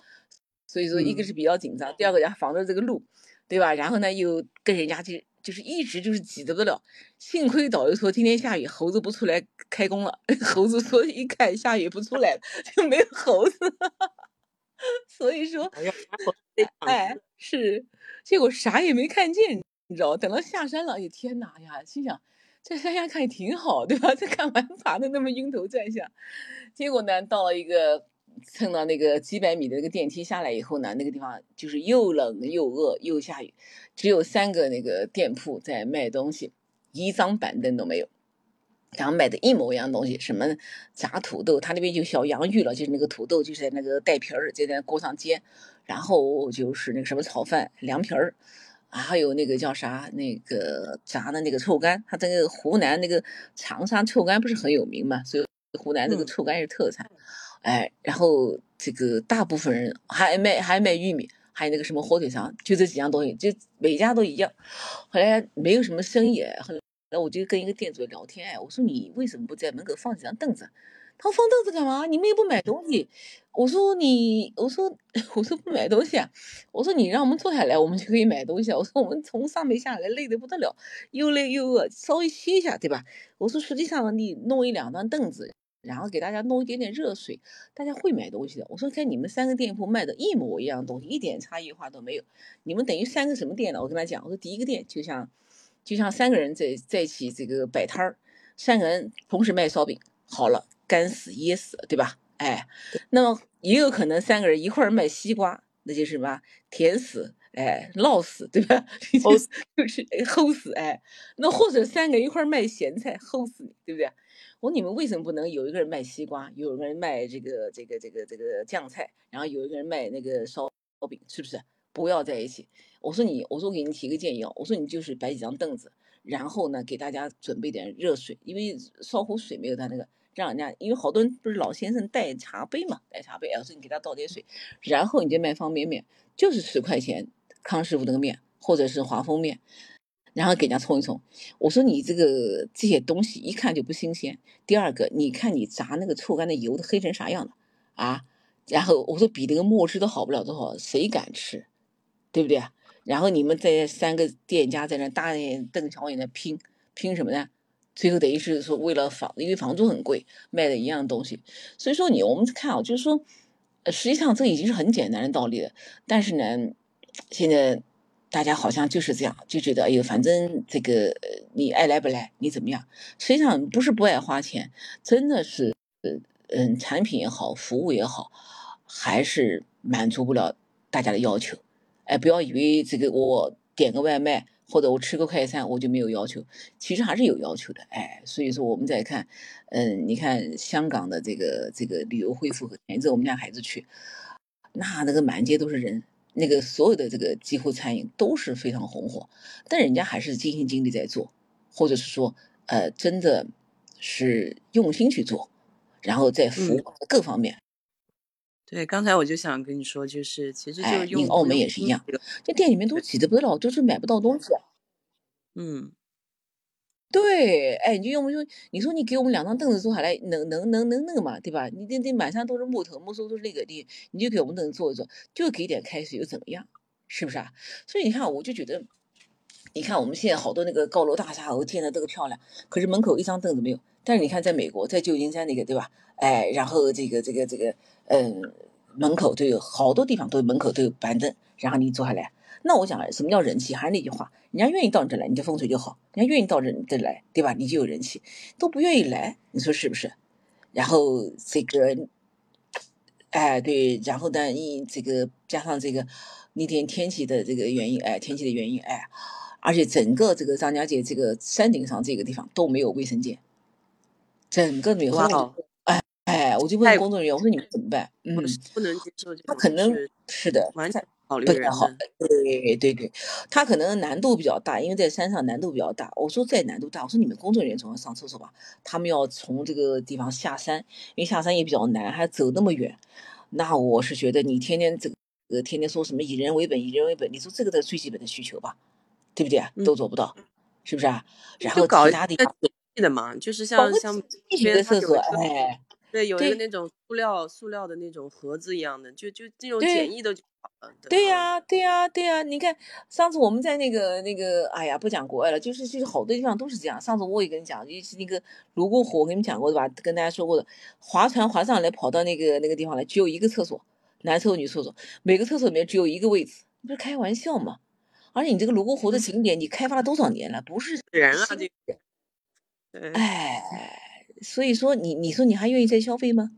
所以说一个是比较紧张，第二个要防着这个路，对吧？然后呢，又跟人家去。就是一直就是挤得不得了，幸亏导游说今天下雨，猴子不出来开工了。猴子说一看下雨不出来了，就没有猴子。所以说，哎，是，结果啥也没看见，你知道等到下山了，哎天哪呀，心想在山下看也挺好，对吧？这干嘛爬的那么晕头转向？结果呢，到了一个蹭到那个几百米的那个电梯下来以后呢，那个地方就是又冷又饿又下雨，只有三个那个店铺在卖东西，一张板凳都没有。然后买的一模一样东西，什么炸土豆，他那边就小洋芋了，就是那个土豆，就是在那个带皮儿，就在锅上煎。然后就是那个什么炒饭凉皮儿，还有那个叫啥那个炸的那个臭干，他这个湖南那个长沙臭干不是很有名嘛，所以湖南那个臭干是特产。哎，然后这个大部分人还卖还卖玉米，还有那个什么火腿肠，就这几样东西，就每家都一样。后来没有什么生意，后来。我就跟一个店主聊天，哎，我说你为什么不在门口放几张凳子？他说放凳子干嘛？你们又不买东西。我说你，我说我说不买东西啊。我说你让我们坐下来，我们就可以买东西。我说我们从上面下来累得不得了，又累又饿，稍微歇一下，对吧？我说实际上你弄一两张凳子，然后给大家弄一点点热水，大家会买东西的。我说看你们三个店铺卖的一模一样东西，一点差异化都没有。你们等于三个什么店呢？我跟他讲，我说第一个店就像。就像三个人在在一起这个摆摊儿，三个人同时卖烧饼，好了，干死噎死，对吧？哎，那么也有可能三个人一块儿卖西瓜，那就是什么甜死，哎，涝死，对吧？就是齁死，哎，那或者三个一块儿卖咸菜，齁死你，对不对？我说你们为什么不能有一个人卖西瓜，有一个人卖这个这个这个这个酱菜，然后有一个人卖那个烧饼，是不是？不要在一起。我说你，我说我给你提个建议啊，我说你就是摆几张凳子，然后呢给大家准备点热水，因为烧壶水没有他那个，让人家，因为好多人不是老先生带茶杯嘛，带茶杯，我说你给他倒点水，然后你就卖方便面，就是十块钱康师傅那个面或者是华丰面，然后给人家冲一冲。我说你这个这些东西一看就不新鲜。第二个，你看你炸那个臭干的油都黑成啥样了啊？然后我说比那个墨汁都好不了多少，谁敢吃？对不对？然后你们这三个店家在那大眼瞪小眼的拼拼什么呢？最后等于是说为了房，因为房租很贵，卖的一样东西。所以说你我们看啊，就是说，呃，实际上这已经是很简单的道理了。但是呢，现在大家好像就是这样，就觉得哎呦，反正这个你爱来不来，你怎么样？实际上不是不爱花钱，真的是，嗯，产品也好，服务也好，还是满足不了大家的要求。哎，不要以为这个我点个外卖或者我吃个快餐我就没有要求，其实还是有要求的。哎，所以说我们再看，嗯，你看香港的这个这个旅游恢复，前一阵我们家孩子去，那那个满街都是人，那个所有的这个几乎餐饮都是非常红火，但人家还是尽心尽力在做，或者是说，呃，真的是用心去做，然后在服务各方面。对，刚才我就想跟你说，就是其实就是用澳门也是一样，这店里面都挤得不得了，都是买不到东西。嗯，对，哎，你就用不用？你说你给我们两张凳子坐下来，能能能能那个嘛，对吧？你这这满山都是木头，木头都是那个地，你就给我们凳子坐一坐，就给点开水又怎么样？是不是啊？所以你看，我就觉得，你看我们现在好多那个高楼大厦，我建的这个漂亮，可是门口一张凳子没有。但是你看，在美国，在旧金山那个，对吧？哎，然后这个这个这个。嗯，门口都有好多地方，都有门口都有板凳，然后你坐下来。那我讲什么叫人气？还是那句话，人家愿意到你这来，你这风水就好；人家愿意到这这来，对吧？你就有人气。都不愿意来，你说是不是？然后这个，哎，对，然后呢，一这个加上这个那天天气的这个原因，哎，天气的原因，哎，而且整个这个张家界这个山顶上这个地方都没有卫生间，整个没有。哎，我就问工作人员，我说你们怎么办？嗯，不能接受。他可能是的，完全考虑不太好。对对对，他可能难度比较大，因为在山上难度比较大。我说再难度大，我说你们工作人员总要上厕所吧？他们要从这个地方下山，因为下山也比较难，还走那么远。那我是觉得你天天这个呃，天天说什么以人为本，以人为本，你说这个的最基本的需求吧，对不对？都做不到，是不是啊？然后其他地方的嘛，就是像像一体的厕所，哎。对，有一个那种塑料塑料的那种盒子一样的，就就这种简易的就好了。对呀，对呀，对呀。你看上次我们在那个那个，哎呀，不讲国外了，就是就是好多地方都是这样。上次我也跟你讲，就是那个泸沽湖，我跟你们讲过的吧？跟大家说过的，划船划上来跑到那个那个地方来，只有一个厕所，男厕所女厕所，每个厕所里面只有一个位置，不是开玩笑吗？而且你这个泸沽湖的景点，你开发了多少年了？不是人啊，这个，哎，所以说你你说你还愿意再消费吗？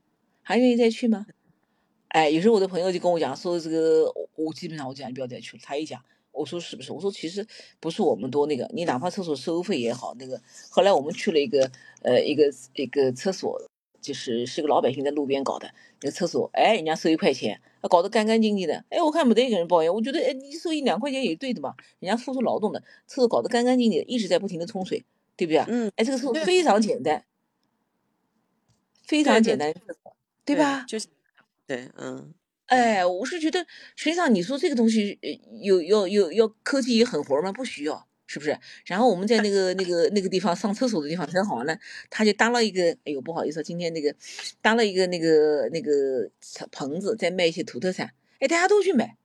还愿意再去吗？哎，有时候我的朋友就跟我讲说这个，我我基本上我讲你不要再去了。他一讲，我说是不是？我说其实不是我们多那个，你哪怕厕所收费也好，那个后来我们去了一个呃一个一个厕所，就是是个老百姓在路边搞的那个厕所，哎，人家收一块钱，搞得干干净净的，哎，我看没得一个人抱怨，我觉得哎你收一两块钱也对的嘛，人家付出劳动的，厕所搞得干干净净，一直在不停的冲水，对不对啊？嗯，哎，这个厕所非常简单，非常简单，对吧？就是对，嗯，哎，我是觉得，实际上你说这个东西，有，有要有要科技也狠活吗？不需要，是不是？然后我们在那个那个那个地方上厕所的地方很好玩呢，他就搭了一个，哎呦不好意思，今天那个搭了一个那个那个棚子，在卖一些土特产，哎，大家都去买，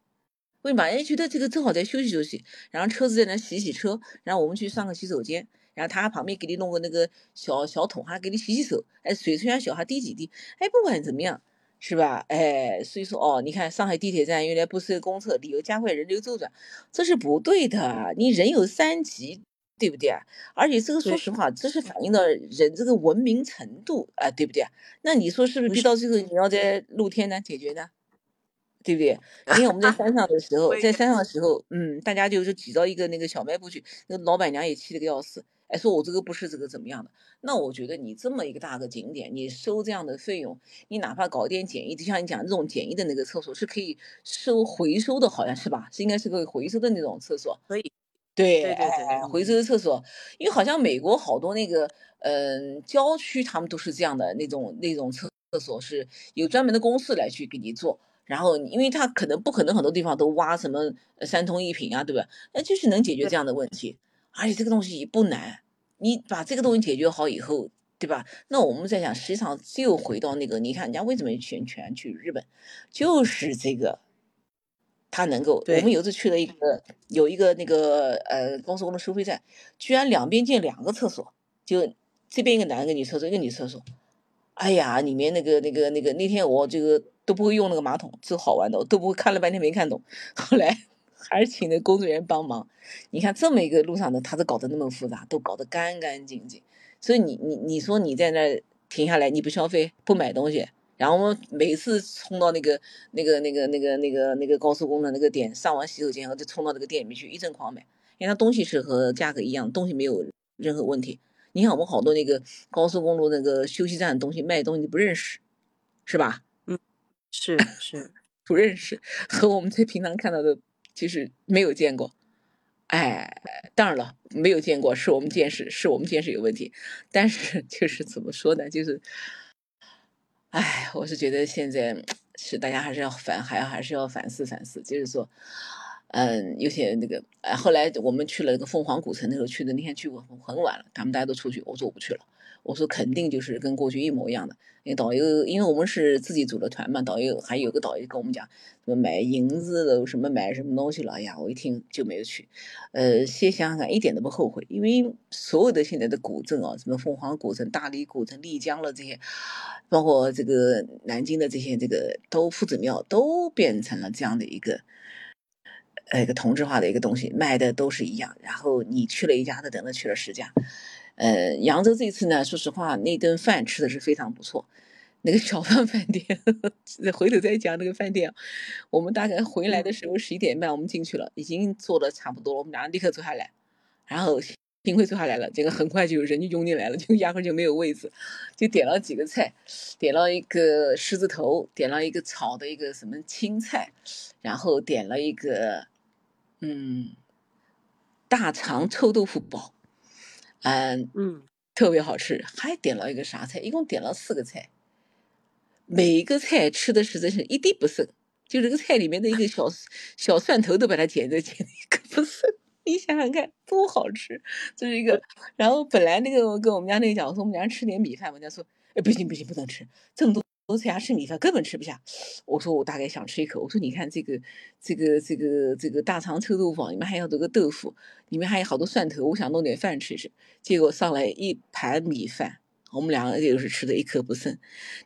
为什么？哎，觉得这个正好在休息休息，然后车子在那洗洗车，然后我们去上个洗手间，然后他旁边给你弄个那个小小桶，还给你洗洗手，哎，水虽然小，还滴几滴，哎，不管怎么样。是吧？哎，所以说哦，你看上海地铁站原来不设公厕，理由加快人流周转，这是不对的。你人有三急，对不对啊？而且这个说实话，这是反映到人这个文明程度啊、对不对啊？那你说是不是逼到最后你要在露天呢解决呢？对不对？因为我们在山上的时候，在山上的时候，嗯，大家就是挤到一个那个小卖部去，那个老板娘也气得个要死，哎，说我这个不是这个怎么样的？那我觉得你这么一个大个景点，你收这样的费用，你哪怕搞一点简易，就像你讲这种简易的那个厕所是可以收回收的，好像是吧？是应该是个回收的那种厕所。可以，对，对对对回收的厕所，因为好像美国好多那个，嗯、郊区他们都是这样的那种那种厕厕所是有专门的公司来去给你做，然后因为他可能不可能很多地方都挖什么呃三通一平啊，对吧？那就是能解决这样的问题，而且这个东西也不难，你把这个东西解决好以后，对吧？那我们在想，实际上又回到那个，你看人家为什么选全去日本，就是这个。他能够，我们有一次去了一个有一个那个呃高速公路收费站，居然两边建两个厕所，就这边一个男一个女厕所，一个女厕所。哎呀，里面那个那个那个那天我这个都不会用那个马桶，这好玩的，我都不会看了半天没看懂，后来还是请的工作人员帮忙。你看这么一个路上的，他都搞得那么复杂，都搞得干干净净。所以你你你说你在那儿停下来，你不消费不买东西，然后我们每次冲到那个那个那个那个那个那个高速公路那个点，上完洗手间后就冲到那个店里面去一阵狂买，因为它东西是和价格一样，东西没有任何问题。你看我们好多那个高速公路那个休息站的东西卖的东西你不认识，是吧？嗯是是，不认识，和我们在平常看到的，其实没有见过。哎，当然了，没有见过是我们见识，是我们见识有问题。但是 就是怎么说呢？就是，哎，我是觉得现在是大家还是要反，还要还是要反思反思。就是说，嗯，有些那个，哎，后来我们去了那个凤凰古城，那时候去的那天去过很晚了，他们大家都出去，我说我不去了。我说肯定就是跟过去一模一样的。因为导游，因为我们是自己组的团嘛，导游还有个导游跟我们讲，什么买银子的，什么买什么东西了。哎呀，我一听就没有去。呃，先想想，一点都不后悔，因为所有的现在的古镇啊，什么凤凰古城、大理古城、丽江了这些，包括这个南京的这些这个都夫子庙，都变成了这样的一个。呃，一个同质化的一个东西，卖的都是一样。然后你去了一家，他等着去了十家。呃，扬州这次呢，说实话，那顿饭吃的是非常不错。那个小饭饭店，回头再讲那个饭店。我们大概回来的时候十一点半，我们进去了，已经做的差不多了，我们俩立刻坐下来，然后幸亏坐下来了，结果很快就有人就涌进来了，就压根就没有位置，就点了几个菜，点了一个狮子头，点了一个炒的一个什么青菜，然后点了一个嗯大肠臭豆腐煲，嗯嗯，特别好吃，还点了一个啥菜，一共点了四个菜。每一个菜吃的实在是一滴不剩，就这个菜里面的一个小 小蒜头都把它捡着捡的一个不剩。你想想看，多好吃！这是一个。然后本来那个我跟我们家那个讲，我说我们家吃点米饭，我家说，哎，不行不行，不能吃，这么多多菜还吃米饭根本吃不下。我说我大概想吃一口，我说你看这个这个这个这个大肠臭豆腐里面还有这个豆腐，里面还有好多蒜头，我想弄点饭吃吃。结果上来一盘米饭。我们两个就是吃的一颗不剩，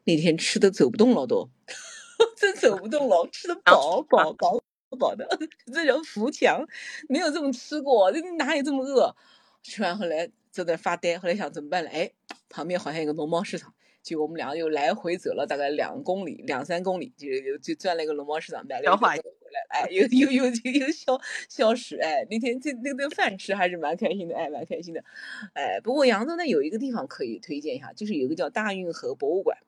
那天吃的走不动了都，真走不动了，吃的饱饱饱饱的，这人扶墙，没有这么吃过，这哪有这么饿？吃完后来在发呆。后来想怎么办呢？哎，旁边好像有个农贸市场。就我们两个又来回走了大概两公里、两三公里，就就就转了一个农贸市场，买了一个回来，哎，又又又又又消消食，哎，那天这那顿饭吃还是蛮开心的，哎，蛮开心的，哎，不过扬州呢有一个地方可以推荐一下，就是有一个叫大运河博物馆，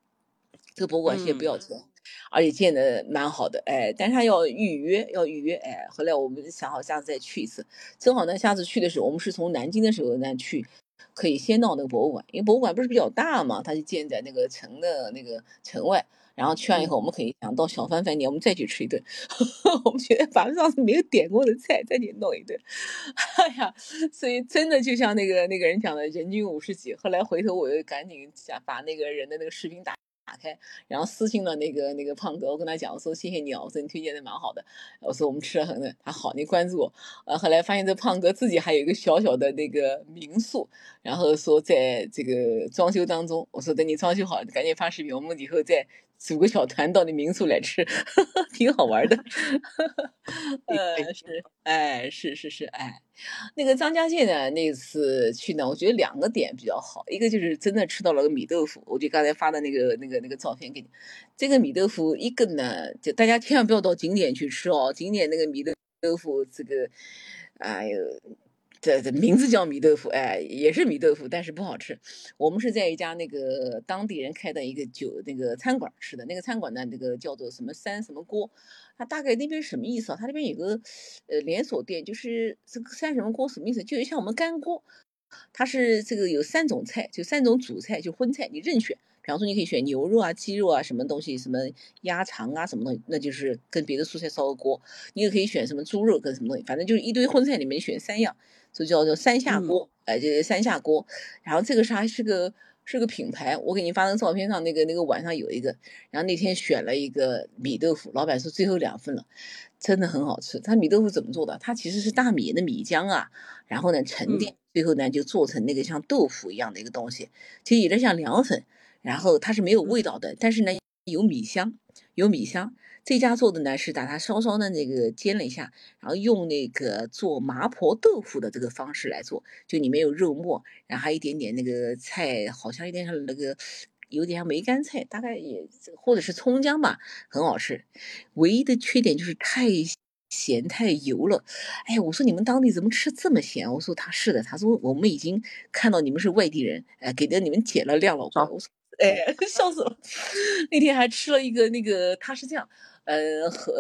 这个博物馆现在不要钱，而且建的蛮好的，哎，但是它要预约，要预约，哎，后来我们想好下次再去一次，正好呢，下次去的时候我们是从南京的时候呢去。可以先到那个博物馆，因为博物馆不是比较大嘛，它就建在那个城的那个城外。然后去完以后，我们可以想到小帆饭店，我们再去吃一顿。我们觉得把上次没有点过的菜再去弄一顿。哎呀，所以真的就像那个那个人讲的，人均五十几。后来回头我又赶紧想把那个人的那个视频打。打开，然后私信了那个那个胖哥，我跟他讲，我说谢谢你啊，我说你推荐的蛮好的，我说我们吃的很的，他好，你关注我。呃，后来发现这胖哥自己还有一个小小的那个民宿，然后说在这个装修当中，我说等你装修好，赶紧发视频，我们以后再组个小团到那民宿来吃，挺好玩的。呃，是，哎，是是是，哎。那个张家界呢？那次去呢，我觉得两个点比较好，一个就是真的吃到了个米豆腐，我就刚才发的那个那个那个照片给你。这个米豆腐，一个呢，就大家千万不要到景点去吃哦，景点那个米豆豆腐，这个，哎呦。这这名字叫米豆腐，哎，也是米豆腐，但是不好吃。我们是在一家那个当地人开的一个酒那个餐馆吃的，那个餐馆呢，那个叫做什么三什么锅，它大概那边什么意思啊？它那边有个呃连锁店，就是这个三什么锅什么意思？就像我们干锅，它是这个有三种菜，就三种主菜，就荤菜，你任选。比方说，你可以选牛肉啊、鸡肉啊，什么东西，什么鸭肠啊，什么东西，那就是跟别的蔬菜烧个锅。你也可以选什么猪肉跟什么东西，反正就是一堆荤菜里面选三样，就叫做三下锅。哎，这三下锅。然后这个是还是个是个品牌，我给你发张照片上那个那个碗上有一个。然后那天选了一个米豆腐，老板说最后两份了，真的很好吃。它米豆腐怎么做的？它其实是大米的米浆啊，然后呢沉淀，最后呢就做成那个像豆腐一样的一个东西，其实有点像凉粉。然后它是没有味道的，但是呢有米香，有米香。这家做的呢是把它稍稍的那个煎了一下，然后用那个做麻婆豆腐的这个方式来做，就里面有肉末，然后还有一点点那个菜，好像有点像那个有点像梅干菜，大概也或者是葱姜吧，很好吃。唯一的缺点就是太咸太油了。哎呀，我说你们当地怎么吃这么咸？我说他是的，他说我们已经看到你们是外地人，哎，给的你们减了量了。我说。哎，笑死了！那天还吃了一个那个，他是这样，呃，和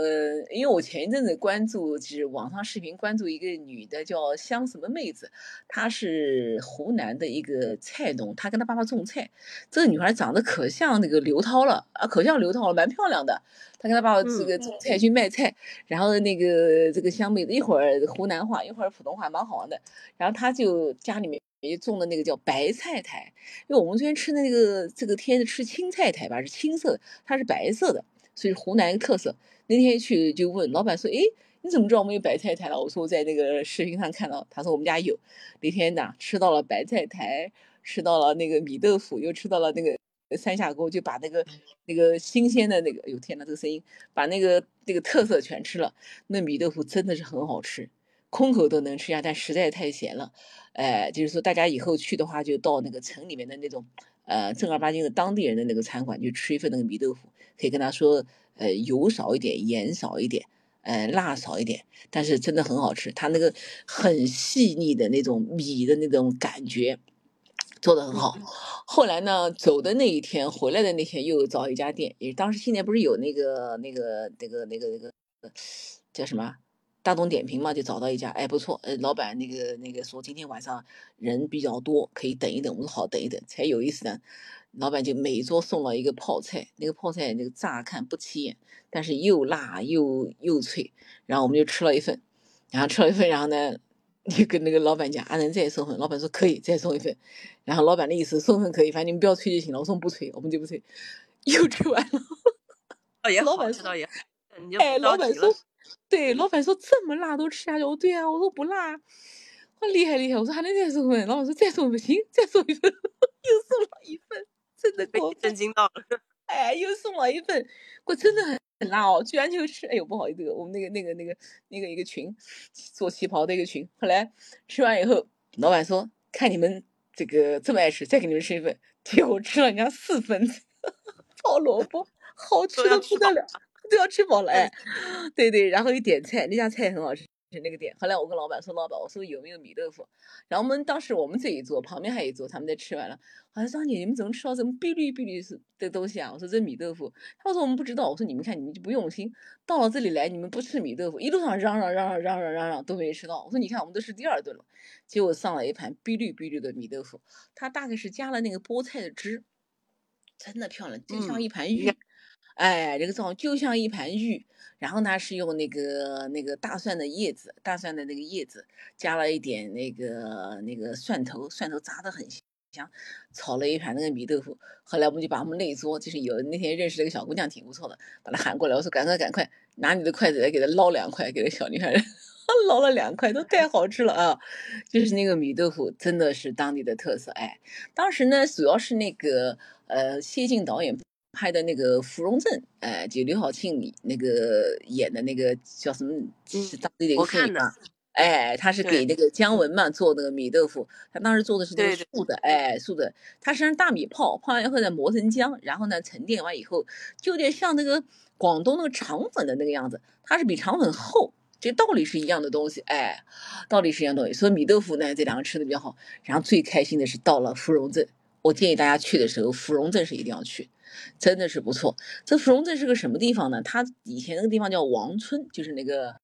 因为我前一阵子关注，就是网上视频关注一个女的叫香什么妹子，她是湖南的一个菜农，她跟她爸爸种菜。这个女孩长得可像那个刘涛了啊，可像刘涛了，蛮漂亮的。她跟她爸爸这个种菜去卖菜，然后那个这个香妹子一会儿湖南话，一会儿普通话，蛮好玩的。然后她就家里面。也种的那个叫白菜苔，因为我们这边吃的那个这个天是吃青菜苔吧，是青色，它是白色的，所以湖南一个特色。那天去就问老板说：“哎，你怎么知道我们有白菜苔了？”我说：“我在那个视频上看到。”他说：“我们家有。”那天呢，吃到了白菜苔，吃到了那个米豆腐，又吃到了那个三下锅，就把那个那个新鲜的那个，哎呦天呐，这个声音，把那个那个特色全吃了。那米豆腐真的是很好吃。空口都能吃下，但实在太咸了，哎，就是说大家以后去的话，就到那个城里面的那种，呃，正儿八经的当地人的那个餐馆，去吃一份那个米豆腐，可以跟他说，呃，油少一点，盐少一点，呃，辣少一点，但是真的很好吃，他那个很细腻的那种米的那种感觉，做的很好。后来呢，走的那一天，回来的那天又找一家店，也当时新年不是有那个那个那个那个那个叫什么？大众点评嘛，就找到一家，哎，不错，呃，老板那个那个说今天晚上人比较多，可以等一等。我说好，等一等才有意思呢。老板就每桌送了一个泡菜，那个泡菜那个乍看不起眼，但是又辣又又脆。然后我们就吃了一份，然后吃了一份，然后呢，就跟那个老板讲，啊能再送份？老板说可以，再送一份。然后老板的意思送份可以，反正你们不要催就行了。我说不催，我们就不催。又吃完了。哦，也老板说也，哎，老板说。对，老板说这么辣都吃下去，我对啊，我说不辣，我厉害厉害，我说还能再送份，老板说再送不行，再送一份，又送了一份，真的给我震惊到了，哎，又送了一份，我真的很很辣哦，居然就吃，哎呦不好意思，我们那个那个那个那个一个群做旗袍的一个群，后来吃完以后，老板说看你们这个这么爱吃，再给你们吃一份。结果吃了人家四份炒萝卜，好吃的不得了，都要吃饱了哎。对对，然后一点菜，那家菜很好吃。是那个店，后来我跟老板说，老板，我说有没有米豆腐？然后我们当时我们这一桌，旁边还有一桌，他们在吃完了，好像张姐，你们怎么吃到这么碧绿碧绿的东西啊？我说这米豆腐，他说我们不知道。我说你们看，你们就不用心，到了这里来，你们不吃米豆腐，一路上嚷嚷嚷嚷嚷嚷嚷嚷都没吃到。我说你看，我们都是第二顿了，结果上了一盘碧绿碧绿的米豆腐，它大概是加了那个菠菜的汁，真的漂亮，就像一盘玉。哎，这个状就像一盘玉，然后呢是用那个那个大蒜的叶子，大蒜的那个叶子，加了一点那个那个蒜头，蒜头炸的很香，炒了一盘那个米豆腐。后来我们就把我们那一桌，就是有那天认识了一个小姑娘，挺不错的，把她喊过来，我说赶快赶快拿你的筷子来给她捞两块，给那小女孩 捞了两块，都太好吃了啊！就是那个米豆腐真的是当地的特色，哎，当时呢主要是那个呃谢晋导演。拍的那个《芙蓉镇》，哎，就刘晓庆那个演的那个叫什么？是当地的一个妇女嘛？哎，他是给那个姜文嘛做那个米豆腐，他当时做的是那个素的，哎，素的。他是让大米泡，泡完以后再磨成浆，然后呢沉淀完以后，就有点像那个广东那个肠粉的那个样子，它是比肠粉厚，这道理是一样的东西，哎，道理是一样东西。所以米豆腐呢，这两个吃的比较好。然后最开心的是到了芙蓉镇，我建议大家去的时候，芙蓉镇是一定要去。真的是不错。这芙蓉镇是个什么地方呢？它以前那个地方叫王村，就是那个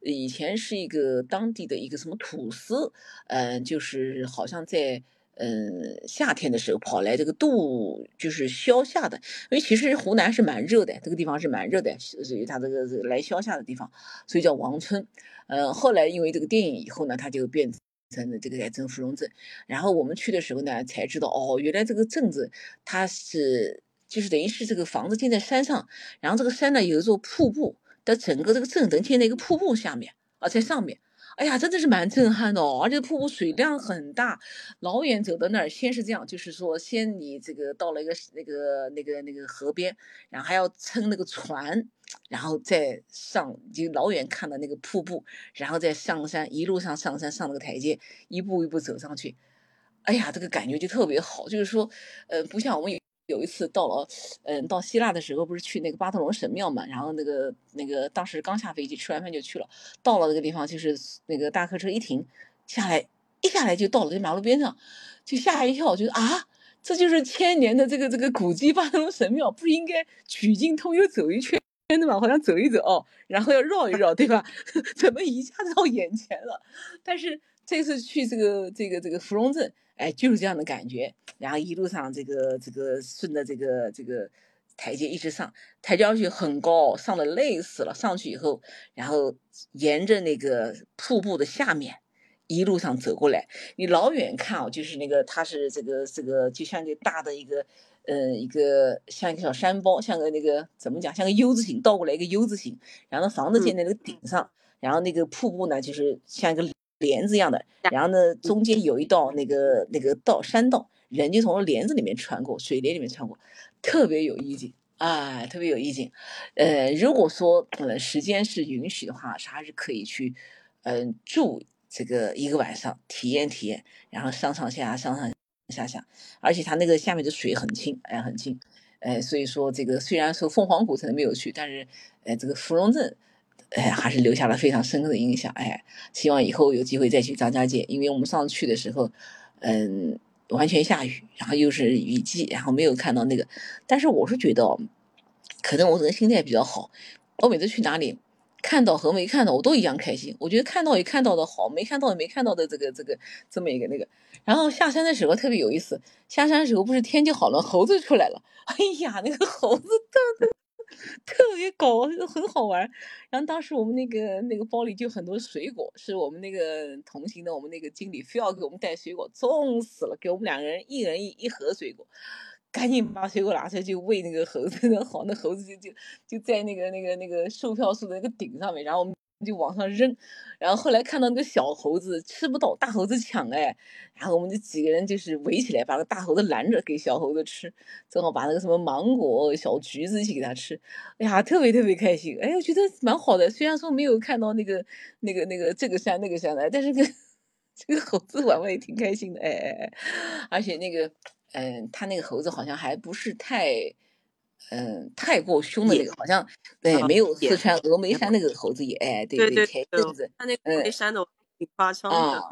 以前是一个当地的一个什么土司，嗯，就是好像在嗯夏天的时候跑来这个度，就是消夏的。因为其实湖南是蛮热的，这个地方是蛮热的，所以它这个来消夏的地方，所以叫王村。嗯，后来因为这个电影以后呢，它就变成了这个改成芙蓉镇。然后我们去的时候呢，才知道哦，原来这个镇子它是。就是等于是这个房子建在山上，然后这个山呢有一座瀑布，的整个这个镇等建在一个瀑布下面啊，在上面，哎呀，真的是蛮震撼的哦，而且瀑布水量很大，老远走到那儿，先是这样，就是说先你这个到了一个那个那个那个河边，然后还要乘那个船，然后再上，就老远看到那个瀑布，然后再上山，一路上上山上那个台阶，一步一步走上去，哎呀，这个感觉就特别好，就是说，呃，不像我们有。有一次到了，嗯，到希腊的时候不是去那个巴特隆神庙嘛，然后那个那个当时刚下飞机，吃完饭就去了。到了那个地方，就是那个大客车一停下来，一下来就到了这马路边上，就吓一跳，觉得啊，这就是千年的这个这个古迹巴特隆神庙，不应该曲径通幽走一圈的吗？好像走一走，然后要绕一绕，对吧？怎么一下子到眼前了？但是这次去这个这个这个芙蓉镇。哎，就是这样的感觉，然后一路上这个这个顺着这个这个台阶一直上，台阶上去很高，上的累死了。上去以后，然后沿着那个瀑布的下面一路上走过来，你老远看啊，就是那个它是这个这个就像一个大的一个呃一个像一个小山包，像个那个怎么讲，像个 U 字形倒过来一个 U 字形，然后房子建在那个顶上，然后那个瀑布呢就是像一个。帘子一样的，然后呢，中间有一道那个那个道山道，人就从帘子里面穿过，水帘里面穿过，特别有意境啊，特别有意境。呃，如果说呃时间是允许的话，是还是可以去嗯住这个一个晚上，体验体验，然后上上下下上上下下，而且它那个下面的水很清，哎，很清，哎，所以说这个虽然说凤凰古城没有去，但是呃这个芙蓉镇。哎，还是留下了非常深刻的印象。哎，希望以后有机会再去张家界，因为我们上次去的时候，嗯，完全下雨，然后又是雨季，然后没有看到那个。但是我是觉得，可能我这个心态比较好，我每次去哪里，看到和没看到我都一样开心。我觉得看到也看到的好，没看到也没看到的这个这个这么一个那个。然后下山的时候特别有意思，下山的时候不是天就好了，猴子出来了。哎呀，那个猴子特别。搞，很好玩。然后当时我们那个那个包里就很多水果，是我们那个同行的我们那个经理非要给我们带水果，重死了，给我们两个人一人一盒水果，赶紧把水果拿出来就喂那个猴子，好，那猴子就就就在那个那个那个售票处的那个顶上面，然后我们。就往上扔，然后后来看到那个小猴子吃不到，大猴子抢哎，然后我们就几个人就是围起来，把那个大猴子拦着给小猴子吃，正好把那个什么芒果、小橘子一起给他吃，哎呀，特别特别开心，哎，我觉得蛮好的。虽然说没有看到那个那个那个这个山那个山的，但是跟 这个猴子玩玩也挺开心的，哎哎哎，而且那个，嗯，他那个猴子好像还不是太，嗯，太过凶的那个，好像对，没有四川峨眉山那个猴子也，哎，对对，前一阵子，他那个峨眉山的挺夸张的。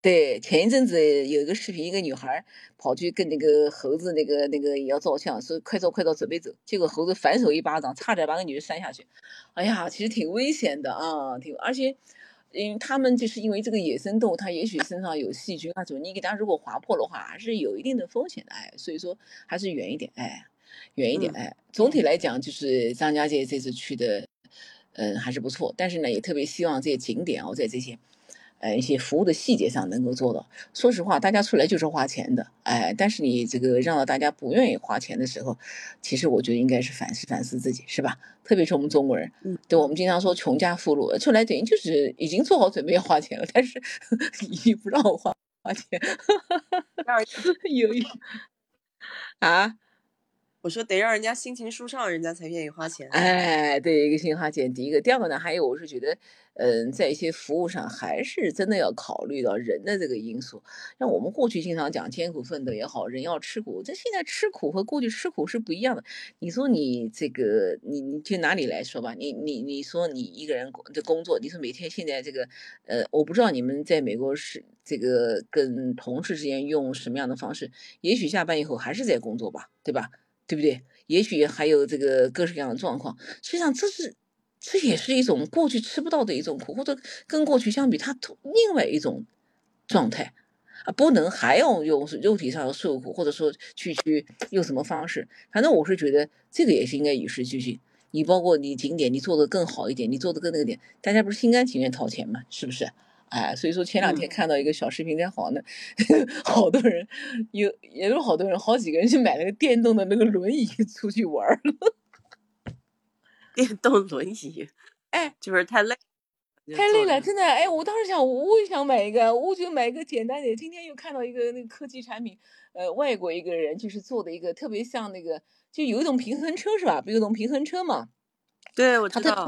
对，前一阵子有一个视频，一个女孩跑去跟那个猴子那个那个也要照相，说快走快走，准备走，结果猴子反手一巴掌，差点把那女的扇下去。哎呀，其实挺危险的啊，挺而且，因为他们就是因为这个野生动物，它也许身上有细菌啊什么，你给它如果划破的话，还是有一定的风险的。哎，所以说还是远一点，哎，远一点，哎。总体来讲，就是张家界这次去的，嗯，还是不错。但是呢，也特别希望这些景点哦，在这些。呃，一些服务的细节上能够做到。说实话，大家出来就是花钱的，哎，但是你这个让到大家不愿意花钱的时候，其实我觉得应该是反思反思自己，是吧？特别是我们中国人，嗯，对，我们经常说穷家富路，出来等于就是已经做好准备要花钱了，但是 你不让我花花钱，有有 啊。我说得让人家心情舒畅，人家才愿意花钱。哎，对，一个心情花钱，第一个，第二个呢，还有我是觉得，嗯，在一些服务上，还是真的要考虑到人的这个因素。像我们过去经常讲艰苦奋斗也好，人要吃苦，这现在吃苦和过去吃苦是不一样的。你说你这个，你你就拿你来说吧，你你你说你一个人的工作，你说每天现在这个，呃，我不知道你们在美国是这个跟同事之间用什么样的方式，也许下班以后还是在工作吧，对吧？对不对？也许还有这个各式各样的状况。实际上，这是这也是一种过去吃不到的一种苦，或者跟过去相比，它另外一种状态啊，不能还要用肉体上的受苦，或者说去去用什么方式。反正我是觉得这个也是应该与时俱进。你包括你景点，你做的更好一点，你做的更那个点，大家不是心甘情愿掏钱吗？是不是？哎，所以说前两天看到一个小视频在好呢，好多人有也有好多人，好几个人去买了个电动的那个轮椅 出去玩了。电动轮椅，哎，就是太累，太累了，真的。哎，我当时想，我也想买一个，我就买一个简单点。今天又看到一个那个科技产品，呃，外国一个人就是做的一个特别像那个，就有一种平衡车是吧？不有种平衡车嘛？对，我知道。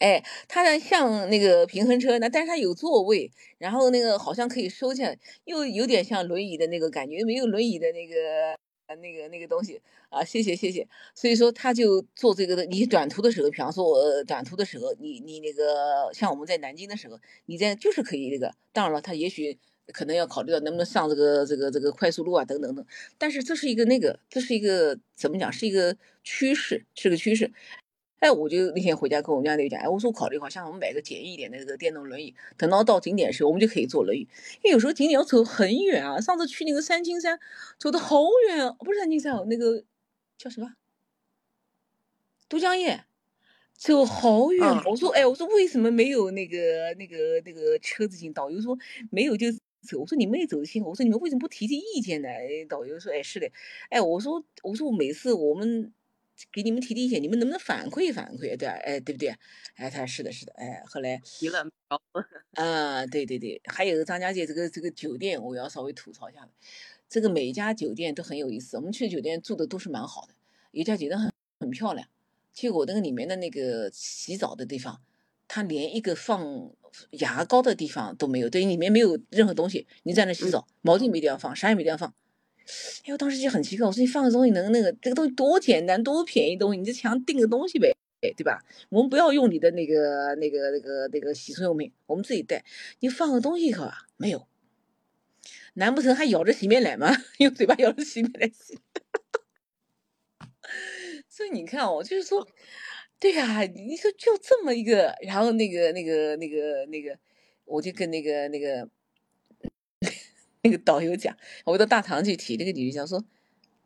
哎，它呢像那个平衡车呢，但是它有座位，然后那个好像可以收起来，又有点像轮椅的那个感觉，没有轮椅的那个那个那个东西啊。谢谢谢谢。所以说他就做这个的，你短途的时候，比方说我短途的时候，你你那个像我们在南京的时候，你在就是可以那个。当然了，他也许可能要考虑到能不能上这个这个这个快速路啊等等等。但是这是一个那个，这是一个怎么讲？是一个趋势，是个趋势。哎，我就那天回家跟我们家那个讲，哎，我说我考虑好，像我们买个简易一点的那个电动轮椅，等到到景点时候，我们就可以坐轮椅。因为有时候景点要走很远啊，上次去那个三清山，走的好远，不是三清山哦，那个叫什么？都江堰，走好远。我说，哎，我说为什么没有那个那个那个车子进？导游说没有就走。我说你们也走得清。我说你们为什么不提提意见呢？导游说，哎，是的，哎，我说我说我每次我们。给你们提提意见，你们能不能反馈反馈？对，哎，对不对？哎，他说是的，是的，哎，后来提了，啊，对对对，还有张家界这个这个酒店，我要稍微吐槽一下这个每一家酒店都很有意思，我们去的酒店住的都是蛮好的，一家酒店很很漂亮，结果那个里面的那个洗澡的地方，它连一个放牙膏的地方都没有，对，里面没有任何东西，你在那洗澡，毛巾没地方放，啥也没地方放。哎，我当时就很奇怪，我说你放个东西能那个这个东西多简单多便宜东西，你就墙订个东西呗，对吧？我们不要用你的那个那个那个那个洗漱用品，我们自己带。你放个东西可没有？难不成还咬着洗面奶吗？用嘴巴咬着洗面奶洗？所以你看哦，就是说，对呀，你说就这么一个，然后那个那个那个那个，我就跟那个那个。那个导游讲，我到大堂去提，那个女的讲说，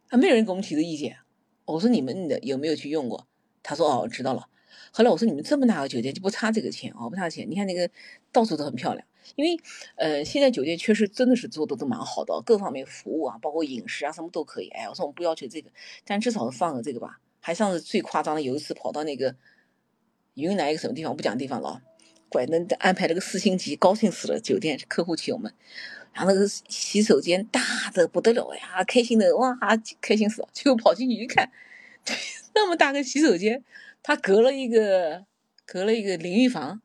啊，没有人给我们提的意见。我说你们的有没有去用过？他说哦，知道了。后来我说你们这么大个酒店就不差这个钱哦，不差钱。你看那个到处都很漂亮，因为呃，现在酒店确实真的是做的都蛮好的，各方面服务啊，包括饮食啊，什么都可以。哎，我说我们不要求这个，但至少放个这个吧。还上次最夸张的有一次跑到那个云南一个什么地方，我不讲地方了，怪能安排了个四星级，高兴死了。酒店客户请我们。然后那个洗手间大的不得了呀，开心的哇，开心死了！结果跑进去一看，那么大个洗手间，它隔了一个隔了一个淋浴房，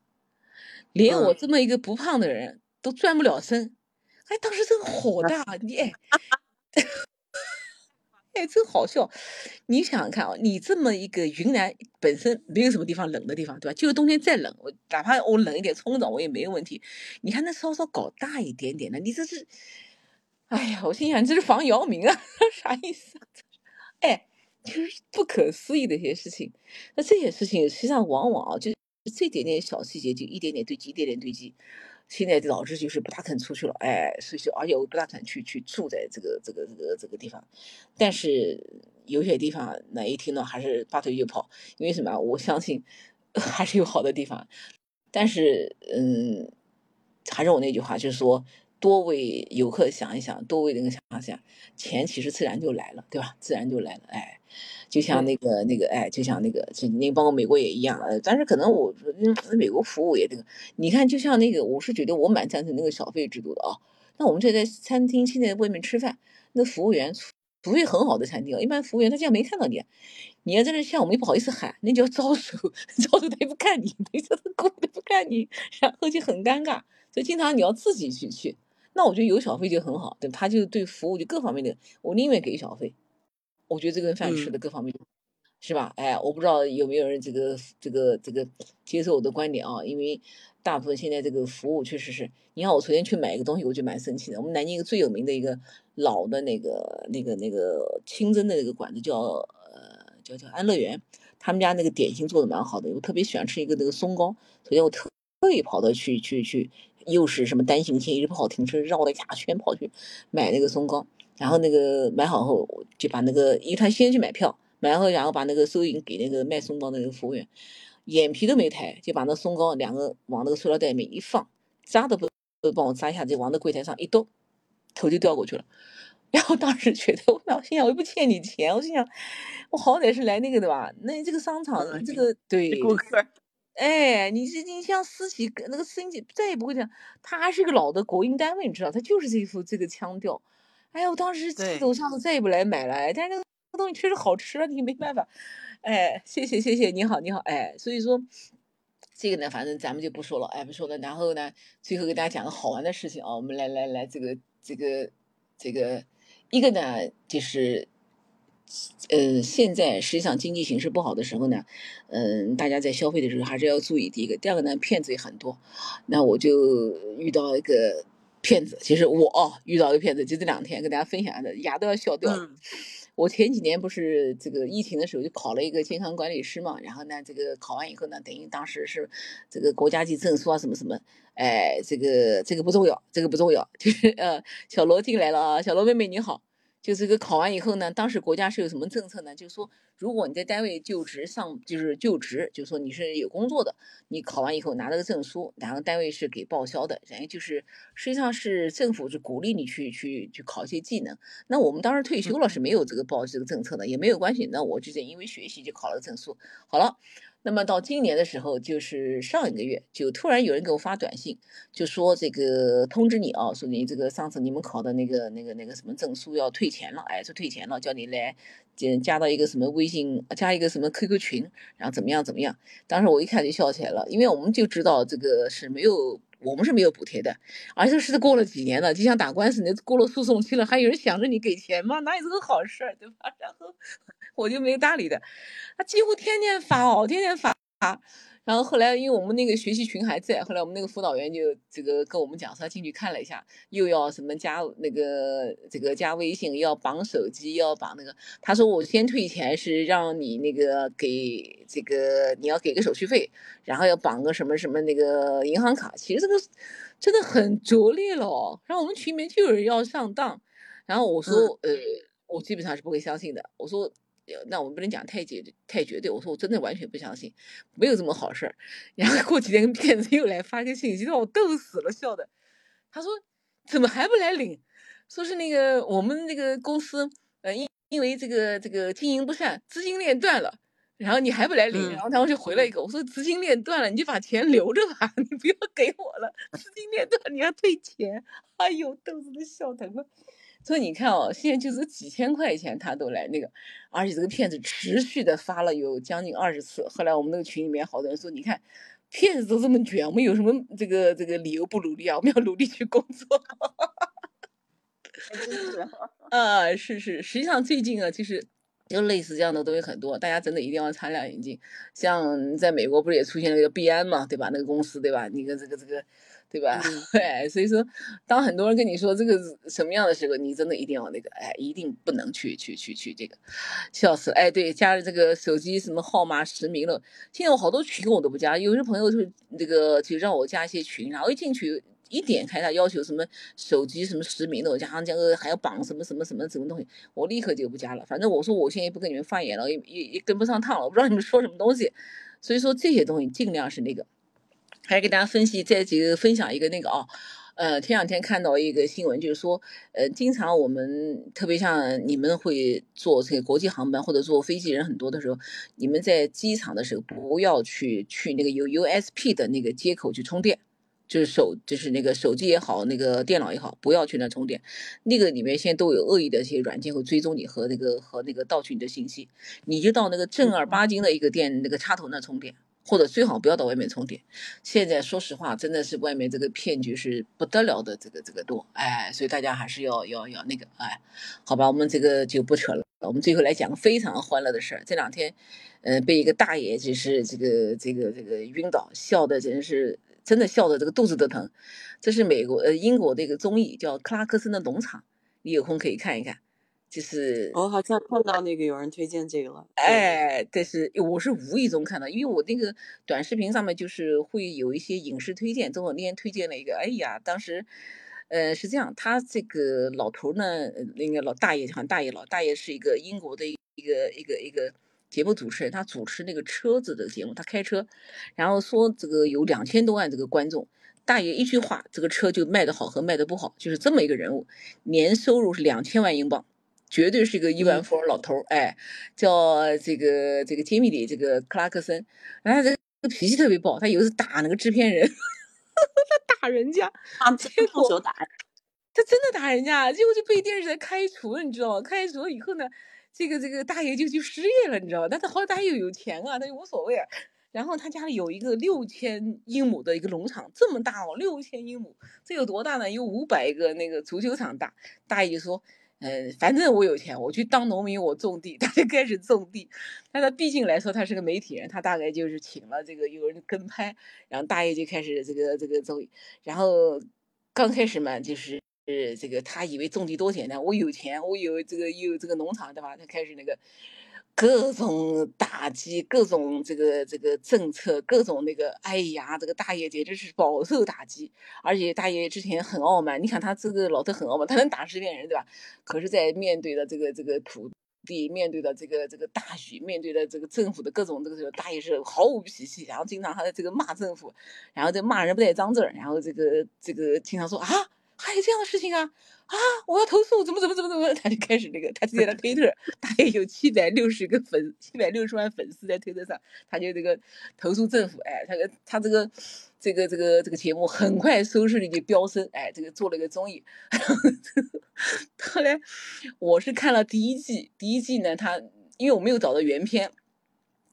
连我这么一个不胖的人都转不了身。哎，当时真火大，你哎，哎，真好笑。你想想看啊，你这么一个云南本身没有什么地方冷的地方，对吧？就是冬天再冷，我哪怕我冷一点冲澡我也没有问题。你还能稍稍搞大一点点的，你这是，哎呀，我心想这是防姚明啊，啥意思？哎，就是不可思议的一些事情。那这些事情实际上往往啊，就这点点小细节就一点点堆积，一点点堆积。现在导致就是不大肯出去了，哎，所以说，而且我不大肯去去住在这个这个这个这个地方，但是有些地方那一听到还是拔腿就跑，因为什么？我相信 还是有好的地方，但是嗯，还是我那句话，就是说多为游客想一想，多为那个想一想，钱其实自然就来了，对吧？自然就来了，哎。就像那个那个哎，就像那个，就您包括美国也一样，呃，但是可能我嗯，美国服务也这个，你看，就像那个，我是觉得我蛮赞成那个小费制度的啊。那我们这在餐厅现在外面吃饭，那服务员服务很好的餐厅，一般服务员他竟然没看到你，你要在那像我们又不好意思喊，那叫招手，招手他也不看你，没 说他顾都不看你，然后就很尴尬，所以经常你要自己去去。那我觉得有小费就很好，对，他就对服务就各方面的，我宁愿给小费。我觉得这顿饭吃的各方面，是吧？哎，我不知道有没有人这个这个这个接受我的观点啊？因为大部分现在这个服务确实是，你看我昨天去买一个东西，我就蛮生气的。我们南京一个最有名的一个老的那个那个那个清真的那个馆子叫呃叫叫安乐园，他们家那个点心做的蛮好的，我特别喜欢吃一个那个松糕。昨天我特特意跑到去去去，又是什么单行线，一直不好停车，绕了一大圈跑去买那个松糕。然后那个买好后，就把那个，因为他先去买票，买完后，然后把那个收银给那个卖松糕的那个服务员，眼皮都没抬，就把那松糕两个往那个塑料袋里面一放，扎都不不帮我扎一下，就往那柜台上一兜，头就掉过去了。然后当时觉得，我心想我又不欠你钱，我心想我好歹是来那个的吧？那这个商场这个对顾客，哎，你是你像私企那个私企再也不会这样，他还是个老的国营单位，你知道，他就是这副这个腔调。哎呀，我当时气得我上次再也不来买了。但是那个东西确实好吃，你没办法。哎，谢谢谢谢，你好你好。哎，所以说这个呢，反正咱们就不说了，哎不说了。然后呢，最后给大家讲个好玩的事情啊，我们来来来，这个这个这个一个呢，就是呃，现在实际上经济形势不好的时候呢，嗯，大家在消费的时候还是要注意第一个，第二个呢，骗子也很多。那我就遇到一个。骗子，其实我哦遇到一个骗子，就这两天跟大家分享的，牙都要笑掉了。我前几年不是这个疫情的时候就考了一个健康管理师嘛，然后呢，这个考完以后呢，等于当时是这个国家级证书啊，什么什么，哎，这个这个不重要，这个不重要，就是呃，小罗进来了啊，小罗妹妹你好。就这个考完以后呢，当时国家是有什么政策呢？就是说，如果你在单位就职上，就是就职，就是说你是有工作的，你考完以后拿了个证书，然后单位是给报销的，然后就是实际上是政府是鼓励你去去去考一些技能。那我们当时退休了是没有这个报这个政策的，也没有关系。那我就是因为学习就考了个证书，好了。那么到今年的时候，就是上一个月，就突然有人给我发短信，就说这个通知你啊，说你这个上次你们考的那个那个那个什么证书要退钱了，哎，说退钱了，叫你来，加加到一个什么微信，加一个什么 QQ 群，然后怎么样怎么样。当时我一看就笑起来了，因为我们就知道这个是没有，我们是没有补贴的，而且是过了几年了，就像打官司，你过了诉讼期了，还有人想着你给钱吗？哪有这个好事儿，对吧？然后。我就没搭理他，他几乎天天发哦，天天发。然后后来，因为我们那个学习群还在，后来我们那个辅导员就这个跟我们讲，说他进去看了一下，又要什么加那个这个加微信，要绑手机，要绑那个。他说我先退钱是让你那个给这个你要给个手续费，然后要绑个什么什么那个银行卡。其实这个真的很拙劣了。然后我们群里面就有人要上当，然后我说呃，我基本上是不会相信的。我说。那我们不能讲太绝太绝对。我说我真的完全不相信，没有这么好事儿。然后过几天骗子又来发个信息，让我逗死了，笑的。他说怎么还不来领？说是那个我们那个公司，呃，因因为这个这个经营不善，资金链断了。然后你还不来领？然后他们就回了一个，我说资金链断了，你就把钱留着吧，你不要给我了。资金链断，你要退钱。哎呦，豆子都笑疼了。所以你看哦，现在就是几千块钱他都来那个，而且这个骗子持续的发了有将近二十次。后来我们那个群里面好多人说，你看骗子都这么卷，我们有什么这个这个理由不努力啊？我们要努力去工作。啊，是是，实际上最近啊，其实就类似这样的东西很多，大家真的一定要擦亮眼睛。像在美国不是也出现了一个币安嘛，对吧？那个公司对吧？你看这个这个。对吧？对，所以说，当很多人跟你说这个什么样的时候，你真的一定要那个，哎，一定不能去去去去这个，笑死！哎，对，加了这个手机什么号码实名了，现在我好多群我都不加，有些朋友就那个就让我加一些群，然后一进去一点开，他要求什么手机什么实名的，我加上这个还要绑什么什么什么什么东西，我立刻就不加了。反正我说我现在也不跟你们发言了，也也也跟不上趟了，我不知道你们说什么东西，所以说这些东西尽量是那个。还给大家分析，再几个分享一个那个啊，呃，前两天看到一个新闻，就是说，呃，经常我们特别像你们会坐这个国际航班或者坐飞机人很多的时候，你们在机场的时候不要去去那个有 USB 的那个接口去充电，就是手就是那个手机也好，那个电脑也好，不要去那充电，那个里面现在都有恶意的一些软件会追踪你和那个和那个盗取你的信息，你就到那个正儿八经的一个电那个插头那充电。或者最好不要到外面充电。现在说实话，真的是外面这个骗局是不得了的，这个这个多，哎，所以大家还是要要要那个，哎，好吧，我们这个就不扯了。我们最后来讲个非常欢乐的事儿。这两天，嗯，被一个大爷就是这个这个这个晕倒，笑的真是真的笑的这个肚子都疼。这是美国呃英国的一个综艺叫《克拉克森的农场》，你有空可以看一看。就是我好像看到那个有人推荐这个了，哎，但是我是无意中看到，因为我那个短视频上面就是会有一些影视推荐，正好那天推荐了一个，哎呀，当时，呃，是这样，他这个老头呢，那个老大爷，好像大爷老大爷是一个英国的一个一个一个节目主持人，他主持那个车子的节目，他开车，然后说这个有两千多万这个观众，大爷一句话，这个车就卖得好和卖得不好，就是这么一个人物，年收入是两千万英镑。绝对是一个亿万富翁老头儿，哎，叫这个这个杰米里这个克拉克森，然后这个脾气特别暴，他有一次打那个制片人，他打人家，结果打，他真的打人家，结果就被电视台开除了，你知道吗？开除了以后呢，这个这个大爷就就失业了，你知道吗？但他好歹大爷又有钱啊，他就无所谓。然后他家里有一个六千英亩的一个农场，这么大哦，六千英亩，这有多大呢？有五百个那个足球场大。大爷就说。嗯，反正我有钱，我去当农民，我种地，他就开始种地。但他毕竟来说，他是个媒体人，他大概就是请了这个有人跟拍，然后大爷就开始这个这个种。然后刚开始嘛，就是这个他以为种地多简单，我有钱，我有这个有这个农场，对吧？他开始那个。各种打击，各种这个这个政策，各种那个，哎呀，这个大爷简直是饱受打击。而且大爷之前很傲慢，你看他这个老头很傲慢，他能打十遍人，对吧？可是，在面对的这个这个土地，面对的这个这个大雨，面对的这个政府的各种这个时候，大爷是毫无脾气，然后经常还在这个骂政府，然后这骂人不带脏字儿，然后这个这个经常说啊。还有这样的事情啊啊！我要投诉，怎么怎么怎么怎么，他就开始那个，他在他推特，大概有七百六十个粉，七百六十万粉丝在推特上，他就这个投诉政府，哎，他个他这个这个这个这个节目很快收视率就飙升，哎，这个做了一个综艺，后来我是看了第一季，第一季呢，他因为我没有找到原片。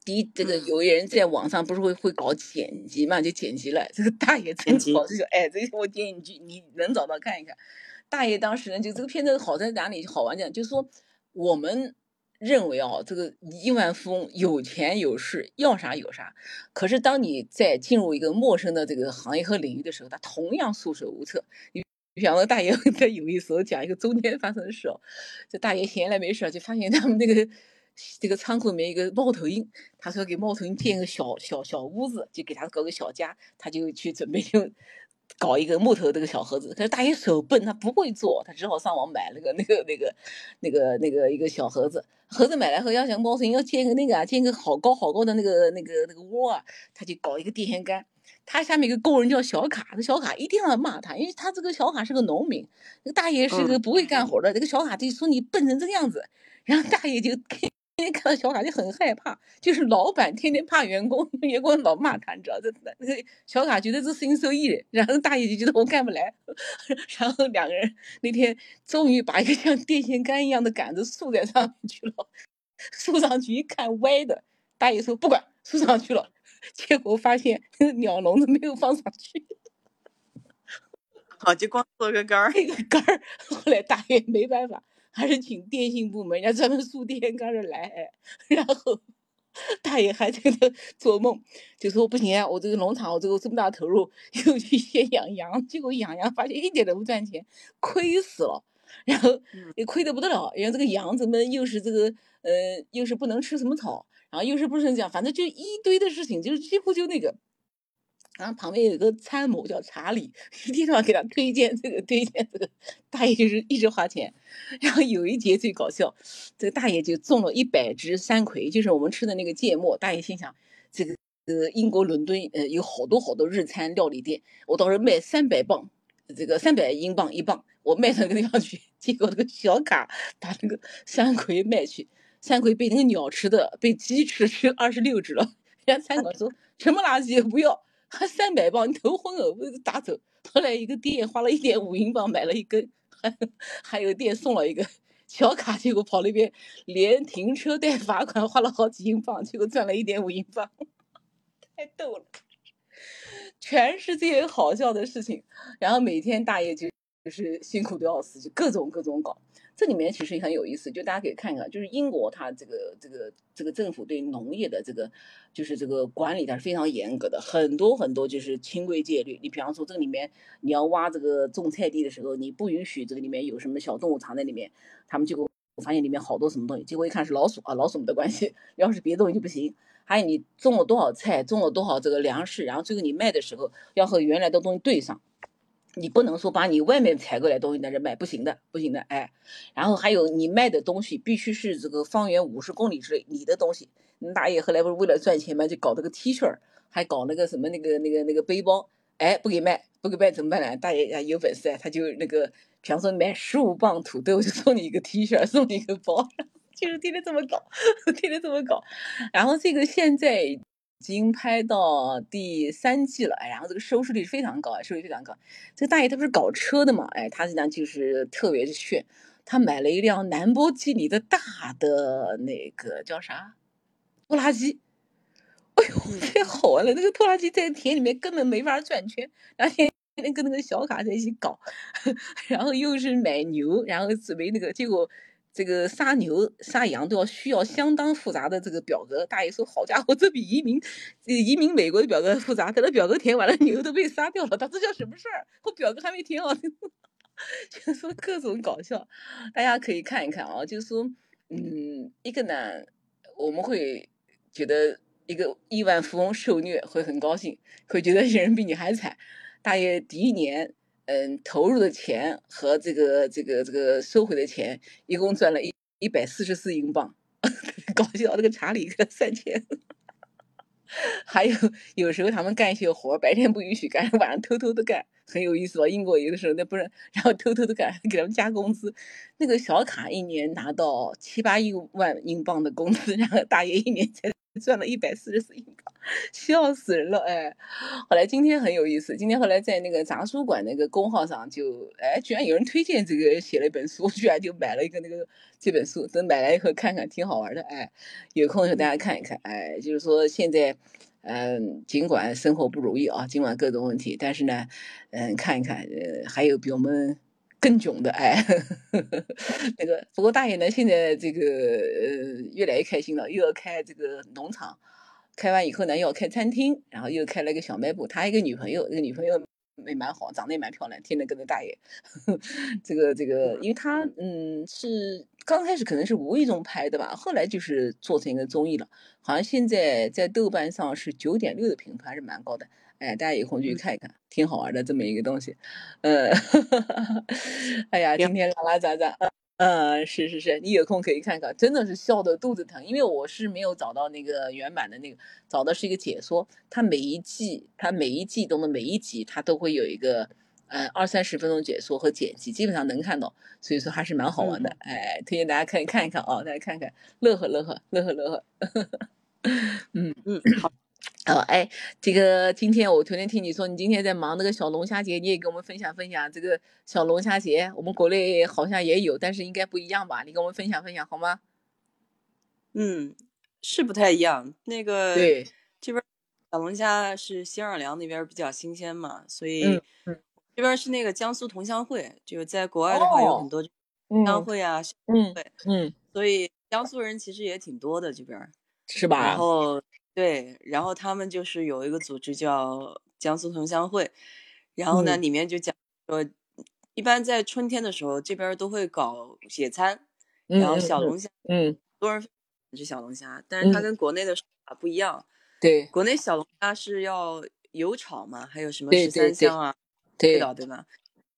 第一，这个有人在网上不是会会搞剪辑嘛，就剪辑了。这个大爷真好，这个哎，这个我点进去，你能找到看一看。大爷当时呢，就这个片子好在哪里？好玩讲，就是说我们认为啊，这个亿万富翁有钱有势，要啥有啥。可是当你在进入一个陌生的这个行业和领域的时候，他同样束手无策。你比方说，大爷 在有一时候讲一个中间发生的事哦，这大爷闲来没事就发现他们那个。这个仓库里面一个猫头鹰，他说给猫头鹰建个小小小屋子，就给他搞个小家，他就去准备就搞一个木头这个小盒子。可是大爷手笨，他不会做，他只好上网买了个那个那个那个那个一个小盒子。盒子买来后，要想猫头鹰要建个那个啊，建个好高好高的那个那个那个窝啊，他就搞一个电线杆。他下面一个工人叫小卡，那小卡一定要骂他，因为他这个小卡是个农民，那个大爷是个不会干活的。这个小卡就说你笨成这个样子，然后大爷就。天天看到小卡就很害怕，就是老板天天怕员工，员工老骂他，你知道这那个小卡觉得这事情受益，然后大爷就觉得我干不来，然后两个人那天终于把一个像电线杆一样的杆子竖在上面去了，竖上去一看歪的，大爷说不管，竖上去了，结果发现那个鸟笼子没有放上去，好，就光做个杆儿。一个杆儿。后来大爷没办法，还是请电信部门人家专门输电杆儿来，哎然后大爷还在那做梦，就说不行啊，我这个农场我这个这么大投入，又去先养羊，结果养羊发现一点都不赚钱，亏死了。然后嗯也亏得不得了，然后这个羊怎么又是这个呃，又是不能吃什么草，然后又是不能这样，反正就一堆的事情，就是几乎就那个。然后旁边有一个参谋叫查理，一天到晚给他推荐这个推荐这个，大爷就是一直花钱。然后有一节最搞笑，这个大爷就种了一百只山葵，就是我们吃的那个芥末。大爷心想，这个呃英国伦敦呃有好多好多日餐料理店，我到时候卖三百磅，这个三百英镑一磅，我卖到那个地方去。结果那个小卡把那个山葵卖去，山葵被那个鸟吃的，被鸡吃的，只有二十六只了。人家餐馆说什么垃圾也不要，还 三百磅，你头昏了，我打走。后来一个店花了一点五英镑买了一根，还 还有店送了一个 小卡，结果跑那边连停车带罚款花了好几英镑，结果赚了一点五英镑，太逗了，全是这些好笑的事情。然后每天大爷就就是辛苦的要死，就各种各种搞。这里面其实也很有意思，就大家可以看一看，就是英国它这个这个这个政府对农业的这个就是这个管理它是非常严格的，很多很多就是清规戒律。你比方说这个里面你要挖这个种菜地的时候，你不允许这个里面有什么小动物藏在里面，他们结果发现里面好多什么东西，结果一看是老鼠啊，老鼠没得关系，要是别的东西就不行。还有你种了多少菜，种了多少这个粮食，然后最后你卖的时候要和原来的东西对上。你不能说把你外面采购来东西在这卖，不行的，不行的，哎。然后还有你卖的东西必须是这个方圆五十公里之内你的东西。你大爷后来不是为了赚钱嘛，就搞这个 T 恤，还搞那个什么那个那个那个背包，哎，不给卖，不给卖怎么办呢？大爷有本事，他就那个，比方说买十五磅土豆就送你一个 T 恤，送你一个包，就是天天这么搞，天天这么搞。然后这个现在已经拍到第三季了，哎，然后这个收视率非常高，收视率非常高。这个大爷他不是搞车的嘛，哎，他实际上就是特别炫，他买了一辆兰博基尼的大的那个叫啥拖拉机。哎呦，太好玩了！那个拖拉机在田里面根本没法转圈，然后天天跟那个小卡在一起搞，然后又是买牛，然后准备那个，结果这个杀牛杀羊都要需要相当复杂的这个表格。大爷说：“好家伙，这比移民移民美国的表格复杂。等到表格填完了，牛都被杀掉了。他这叫什么事儿？我表格还没填好。”就说各种搞笑，大家可以看一看啊。就是说，嗯，一个呢，我们会觉得一个亿万富翁受虐会很高兴，会觉得人比你还惨。大爷第一年，嗯，投入的钱和这个这个这个收回的钱，一共赚了一一百四十四英镑，搞笑。这个查理给三千。还有有时候他们干一些活，白天不允许干，晚上偷偷的干，很有意思吧？英国有的时候那不是，然后偷偷的给，给他们加工资。那个小卡一年拿到七八亿万英镑的工资，然后大爷一年才 赚了一百四十四英镑，笑死人了哎！后来今天很有意思，今天后来在那个杂书馆那个公号上就哎，居然有人推荐这个写了一本书，居然就买了一个那个这本书，等买来以后看看，挺好玩的哎。有空的时候大家看一看哎，就是说现在。嗯，尽管生活不如意啊，尽管各种问题，但是呢，嗯，看一看，呃，还有比我们更囧的哎，那个。不过大爷呢，现在这个呃越来越开心了，又要开这个农场，开完以后呢，又要开餐厅，然后又开了一个小卖部。他一个女朋友，那个女朋友也蛮好，长得也蛮漂亮，天天跟着大爷。这个这个，因为他嗯是刚开始可能是无意中拍的吧，后来就是做成一个综艺了。好像现在在豆瓣上是九点六的评分，还是蛮高的。哎，大家有空去看一看，挺好玩的这么一个东西。嗯，哎呀，今天拉拉杂杂，嗯，是是是，你有空可以看看，真的是笑得肚子疼。因为我是没有找到那个原版的那个，找的是一个解说。它每一季，它每一季中的每一集，它都会有一个呃二三十分钟解说和剪辑，基本上能看到，所以说还是蛮好玩的。哎，推荐大家看看一看啊，大家看看，乐呵乐呵，乐呵乐呵。嗯嗯，好。哦，哎，这个今天我昨天听你说你今天在忙那个小龙虾节，你也给我们分享分享这个小龙虾节。我们国内好像也有，但是应该不一样吧？你给我们分享分享好吗？嗯，是不太一样。那个对，这边小龙虾是新奥尔良那边比较新鲜嘛，所以这边是那个江苏同乡会，就是在国外的话有很多同乡会啊，嗯对嗯，所以江苏人其实也挺多的这边。是吧？然后对，然后他们就是有一个组织叫江苏同乡会，然后呢嗯里面就讲说，一般在春天的时候这边都会搞野餐，嗯然后小龙虾，嗯，嗯多人吃小龙虾，但是它嗯跟国内的不一样。对国内小龙虾是要油炒嘛，还有什么十三香啊，道对吧？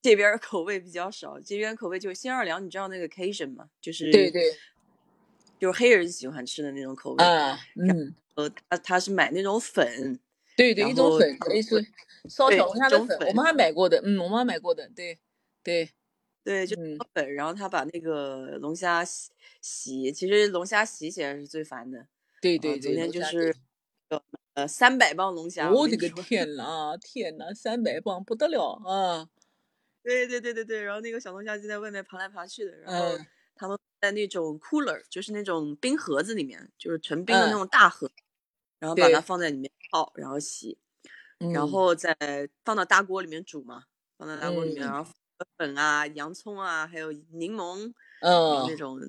这边口味比较少，这边口味就是新奥尔良，你知道那个 Cajun 吗？就是对对就是黑人喜欢吃的那种口味。啊，嗯，呃，他他是买那种粉，对对，一种粉，可以说烧小龙虾的粉，我们还买过的，嗯，我们还买过的，对对，对，就嗯粉，然后他把那个龙虾洗洗，其实龙虾洗起来是最烦的。啊对对对，昨天就是呃三百磅龙虾，我的个天呐，天呐，三百磅不得了啊！对对对对对，然后那个小龙虾就在外面爬来爬去的，然后嗯。他们在那种 cooler，就是那种冰盒子里面，就是纯冰的那嗯种大盒，然后把它放在里面泡，然后洗，然嗯。后再放到大锅里面煮嘛，放到大锅里面，嗯。然后粉啊、洋葱啊，还有柠檬，嗯那嗯，种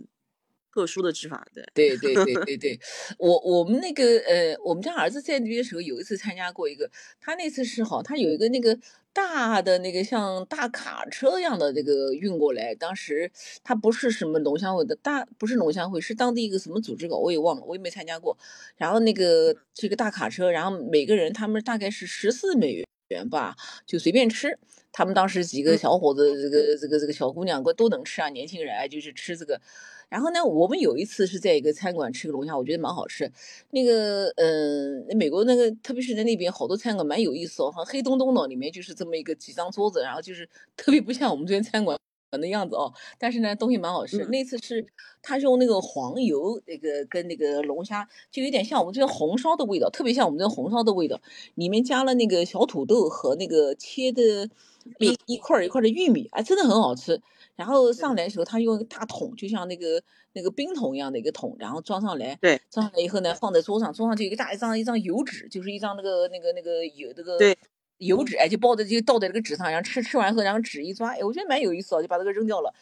特殊的执法，对，对对对对对，我我们那个呃，我们家儿子在那边的时候，有一次参加过一个，他那次是好，他有一个那个大的那个像大卡车一样的那个运过来，当时他不是什么龙虾会的大，不是龙乡会，是当地一个什么组织搞，我也忘了，我也没参加过。然后那个这个大卡车，然后每个人他们大概是十四美元吧，就随便吃。他们当时几个嗯小伙子，这个这个这个小姑娘都能吃啊，年轻人啊，就是吃这个。然后呢，我们有一次是在一个餐馆吃个龙虾，我觉得蛮好吃。那个，嗯、美国那个，特别是在那边好多餐馆蛮有意思哦，好像黑洞洞的，里面就是这么一个几张桌子，然后就是 特别不像我们这边餐馆的样子哦。但是呢，东西蛮好吃。嗯那次是他用那个黄油，那个跟那个龙虾，就有点像我们这边红烧的味道，特别像我们这边红烧的味道。里面加了那个小土豆和那个切的一一块儿一块儿的玉米，哎，真的很好吃。然后上来的时候，他用一个大桶，就像那个那个冰桶一样的一个桶，然后装上来。对，装上来以后呢，放在桌上，桌上就一个大一张一张油纸，就是一张那个那个那个油那个对油纸，哎，就包在就倒在那个纸上，然后吃吃完后，然后纸一抓，哎，我觉得蛮有意思哦，就把这个扔掉了，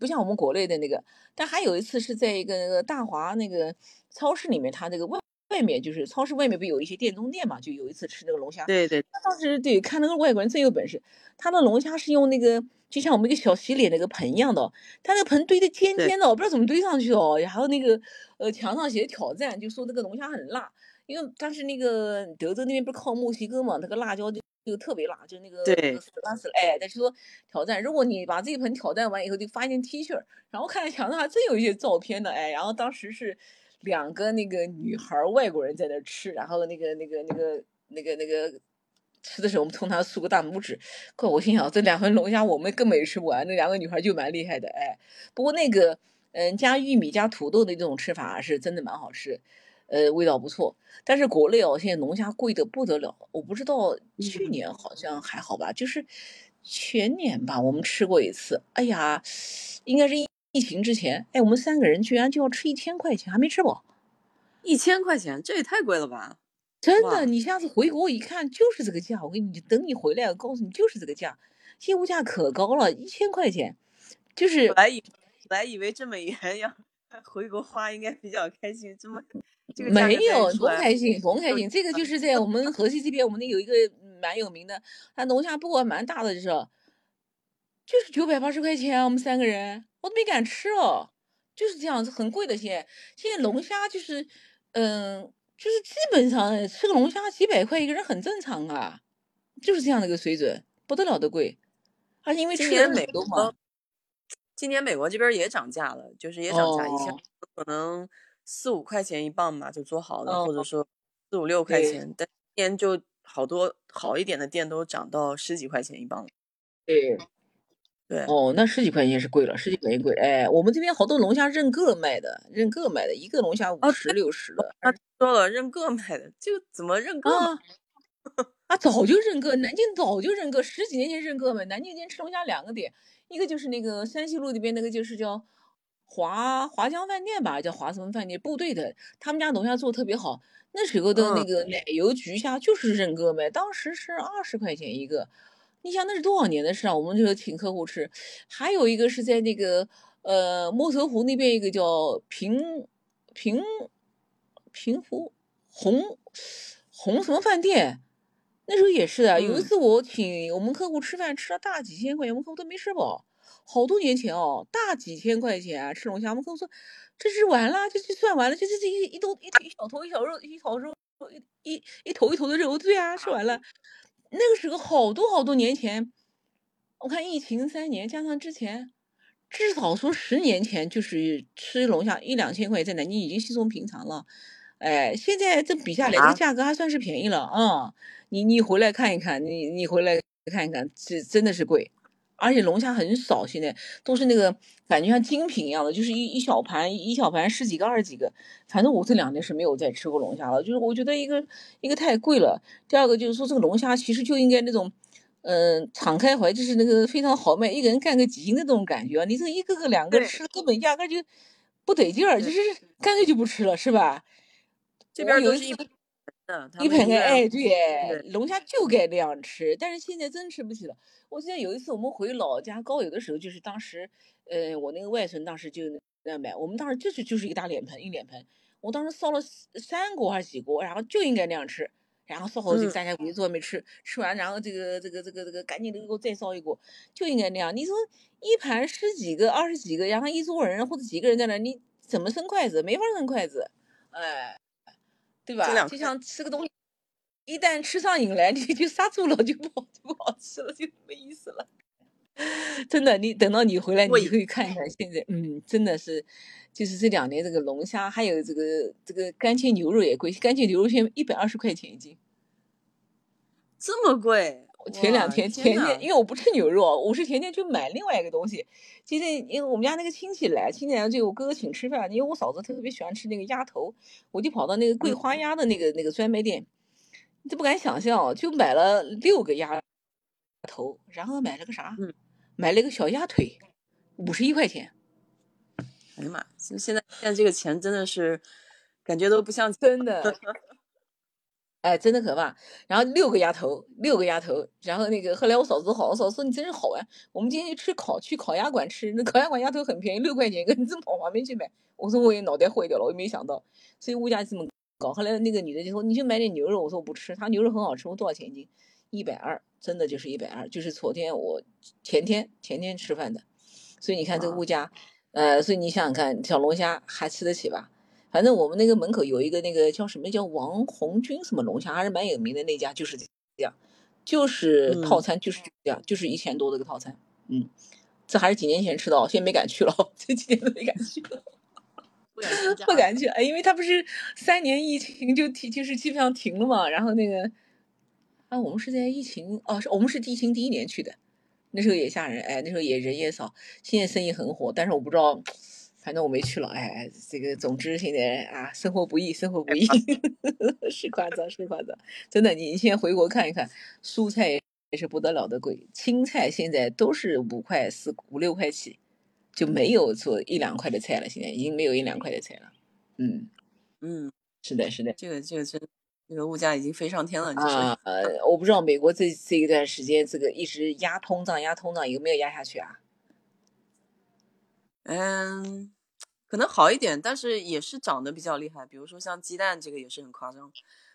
不像我们国内的那个。但还有一次是在一个那个大华那个超市里面，他那个外外面就是超市外面不有一些店中店嘛，就有一次吃那个龙虾，对对他当时对看那个外国人真有本事，他的龙虾是用那个就像我们一个小洗脸那个盆一样的哦，他那个盆堆的尖对尖的，我不知道怎么堆上去的哦。然后那个呃墙上写挑战，就说那个龙虾很辣，因为当时那个德州那边不是靠墨西哥嘛，那个辣椒就就特别辣，就那个对死辣死了。哎，他就说挑战，如果你把这一盆挑战完以后，就发一件 T 恤儿，然后看见墙上还真有一些照片的，哎，然后当时是两个那个女孩儿外国人在那儿吃，然后那个那个那个那个那个吃的时候，我们冲他竖个大拇指。怪我心想，这两份龙虾我们更没吃不完，那两个女孩就蛮厉害的，哎。不过那个嗯加玉米加土豆的这种吃法是真的蛮好吃，呃味道不错。但是国内哦，现在龙虾贵的不得了，我不知道去嗯年好像还好吧，就是前年吧，我们吃过一次，哎呀，应该是疫疫情之前，哎，我们三个人居然就要吃一千块钱，还没吃饱。一千块钱，这也太贵了吧？真的，你下次回国一看就是这个价，我跟你等你回来，我告诉你就是这个价，现在物价可高了，一千块钱，就是本来以本来以为这美元要 回国花应该比较开心，这么这个没有，多开心，多开心。这个就是在我们河西这边，我们那有一个嗯蛮有名的，他龙虾不过蛮大的，就是就是九百八十块钱啊，我们三个人我都没敢吃哦，就是这样子，很贵的现在。现在龙虾就是，嗯，就是基本上吃个龙虾几百块一个人很正常啊，就是这样的一个水准，不得了的贵。而且因为吃今年美国嘛，今年美国这边也涨价了，就是也涨价，以前哦可能四五块钱一磅吧，就做好的，或者哦说四五六块钱，但今年就好多好一点的店都涨到十几块钱一磅了。对。对，哦，那十几块钱是贵了，十几块钱贵。哎，我们这边好多龙虾认个卖的，认个卖的，一个龙虾五哦十、六十的。他说了认个卖的，就怎么认个？啊啊，早就认个，南京早就认个，十几年前认个嘛。南京今天吃龙虾两个点，一个就是那个山西路那边那个就是叫华华江饭店吧，叫华什么饭店，部队的，他们家龙虾做的特别好。那时候的那嗯个奶油焗虾就是认个卖，当时是二十块钱一个。你想那是多少年的事啊？我们就请客户吃。还有一个是在那个呃莫头湖那边一个叫平平平湖红红什么饭店，那时候也是的。有一嗯次我请我们客户吃饭，吃了大几千块钱，我们客户都没吃饱。好多年前哦，大几千块钱啊，吃龙虾，我们客户说这是完了，这就算完了，这这这一一头一一小头一小肉一小肉一一一头一头的肉，对啊，吃完了。那个时候好多好多年前，我看疫情三年加上之前，至少说十年前，就是吃龙虾一两千块，在南京已经稀松平常了。哎，现在这比下来，这价格还算是便宜了啊、你你回来看一看，你你回来看一看，这真的是贵，而且龙虾很少，现在都是那个感觉像精品一样的，就是一一小盘一小盘十几个二十几个。反正我这两年是没有再吃过龙虾了，就是我觉得一个一个太贵了，第二个就是说这个龙虾其实就应该那种。嗯，敞开怀就是那个非常豪迈，一个人干个几斤的那种感觉啊！你这一个个两个吃，根本压根就不得劲儿，就是干脆就不吃了，是吧？这边有一次边都是一一盆哎，对，龙虾就该那样吃，但是现在真吃不起了。我记得有一次我们回老家高邮的时候，就是当时，呃，我那个外孙当时就那样买，我们当时就是就是一个大脸盆，一脸盆，我当时烧了三三锅还是几锅，然后就应该那样吃，然后烧好这个嗯大家围坐外面吃，吃完然后这个这个这个这个赶紧的给我再烧一锅，就应该那样。你说一盘十几个、二十几个，然后一桌人或者几个人在那，你怎么伸筷子？没法伸筷子，哎，对吧？就像吃个东西。一旦吃上瘾来，你就刹住了，就不好就不好吃了，就没意思了。真的，你等到你回来，你可以看一下现在，嗯，真的是，就是这两年这个龙虾，还有这个这个干切牛肉也贵，干切牛肉现在一百二十块钱一斤。这么贵，我前两天前天，因为我不吃牛肉，我是前天去买另外一个东西。今天因为我们家那个亲戚来，亲戚来就我哥哥请吃饭，因为我嫂子特别喜欢吃那个鸭头，我就跑到那个桂嗯花鸭的那个那个专卖店，你都不敢想象哦，就买了六个鸭头，然后买了个啥？嗯买了个小鸭腿，五十一块钱。哎呀妈，就现在现在这个钱真的是感觉都不像真的，哎，真的可怕。然后六个鸭头，六个鸭头，然后那个后来我嫂子好，我嫂子说你真是好玩。我们今天去吃烤，去烤鸭馆吃，那烤鸭馆鸭头很便宜，六块钱一个，你怎么跑旁边去买？我说我也脑袋坏掉了，我也没想到，所以物价这么高。后来那个女的就说你就买点牛肉，我说我不吃，她牛肉很好吃，我多少钱一斤？一百二，真的就是一百二，就是昨天我前天前天吃饭的，所以你看这个啊物价，呃，所以你想想看，小龙虾还吃得起吧？反正我们那个门口有一个那个叫什么叫王红军什么龙虾，还是蛮有名的那家，就是这样，就是套嗯餐就是这样，就是一千多这个套餐，嗯，这还是几年前吃的哦，现在没敢去了，这几年都没敢去了。不敢去，哎，因为他不是三年疫情就停，就是基本上停了嘛。然后那个，啊，我们是在疫情，哦，是我们是疫情第一年去的，那时候也吓人，哎，那时候也人也少，现在生意很火，但是我不知道，反正我没去了，哎，这个总之现在啊，生活不易，生活不易，是夸张，是夸张，真的，你现在回国看一看，蔬菜也是不得了的贵，青菜现在都是五块四五六块起。就没有做一两块的菜了，现在已经没有一两块的菜了。嗯，嗯，是的，是的。这个这个真，这个物价已经飞上天了，就是啊，呃，我不知道美国这这一段时间这个一直压通胀，压通胀有没有压下去啊？嗯，可能好一点，但是也是涨得比较厉害。比如说像鸡蛋，这个也是很夸张。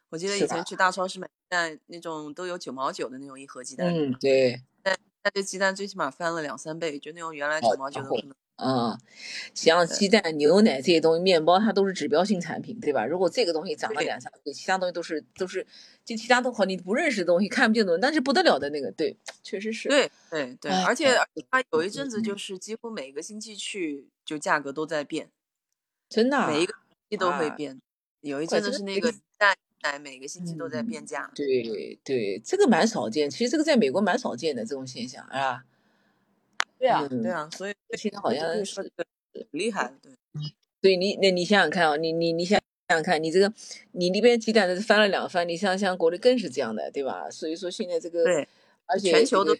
我记得以前去大超市买鸡蛋，那种都有九毛九的那种一盒鸡蛋，嗯，对，但但这鸡蛋最起码翻了两三倍，就那种原来九毛九的可能。啊，像鸡蛋、牛奶这些东西，面包它都是指标性产品，对吧？如果这个东西涨了两三倍，其他东西都是都是就其他都好，你不认识的东西、看不见的东西，但是不得了的那个，对，确实是。对对对，哎而且而且它有一阵子嗯就是几乎每个星期去，就价格都在变，真的啊、每一个星期都会啊变。有一阵子是那个鸡蛋奶每个星期都在嗯变价。对对，这个蛮少见，其实这个在美国蛮少见的这种现象，是吧？对啊，嗯对啊，所以现在好像很厉害，对。所以你那你想想看啊，你你你想想看，你这个你那边鸡蛋是翻了两番，你想想国内更是这样的，对吧？所以说现在这个，对，而且全球都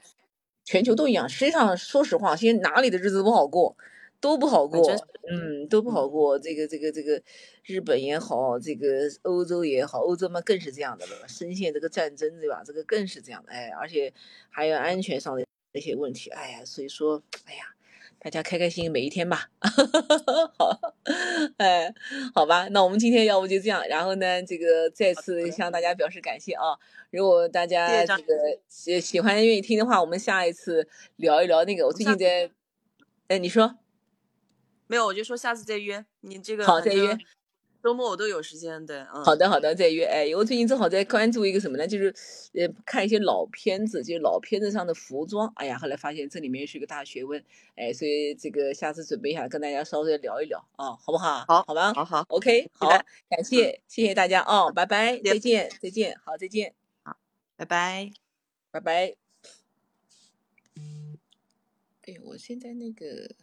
全球都一样。实际上，说实话，现在哪里的日子不好过，都不好过嗯，都不好过。这个这个这个，日本也好，这个欧洲也好，欧洲嘛更是这样的了，深陷这个战争，对吧？这个更是这样的，哎，而且还有安全上的一些问题，哎呀，所以说，哎呀，大家开开心心每一天吧。好，哎，好吧，那我们今天要不就这样，然后呢，这个再次向大家表示感谢啊。如果大家这个喜喜欢愿意听的话，我们下一次聊一聊那个，我最近在，哎，你说。没有，我就说下次再约你这个。好再约正周末我都有时间，对，嗯。好的，好的，再约。哎，我最近正好在关注一个什么呢？就是呃，看一些老片子，就是老片子上的服装。哎呀，后来发现这里面是一个大学问。哎，所以这个下次准备一下，跟大家稍微聊一聊啊，好不好？好好吧。好好，OK，好感谢，谢谢大家哦，拜拜，再见，再见，好，再见，拜拜。拜拜。哎呦，我现在那个。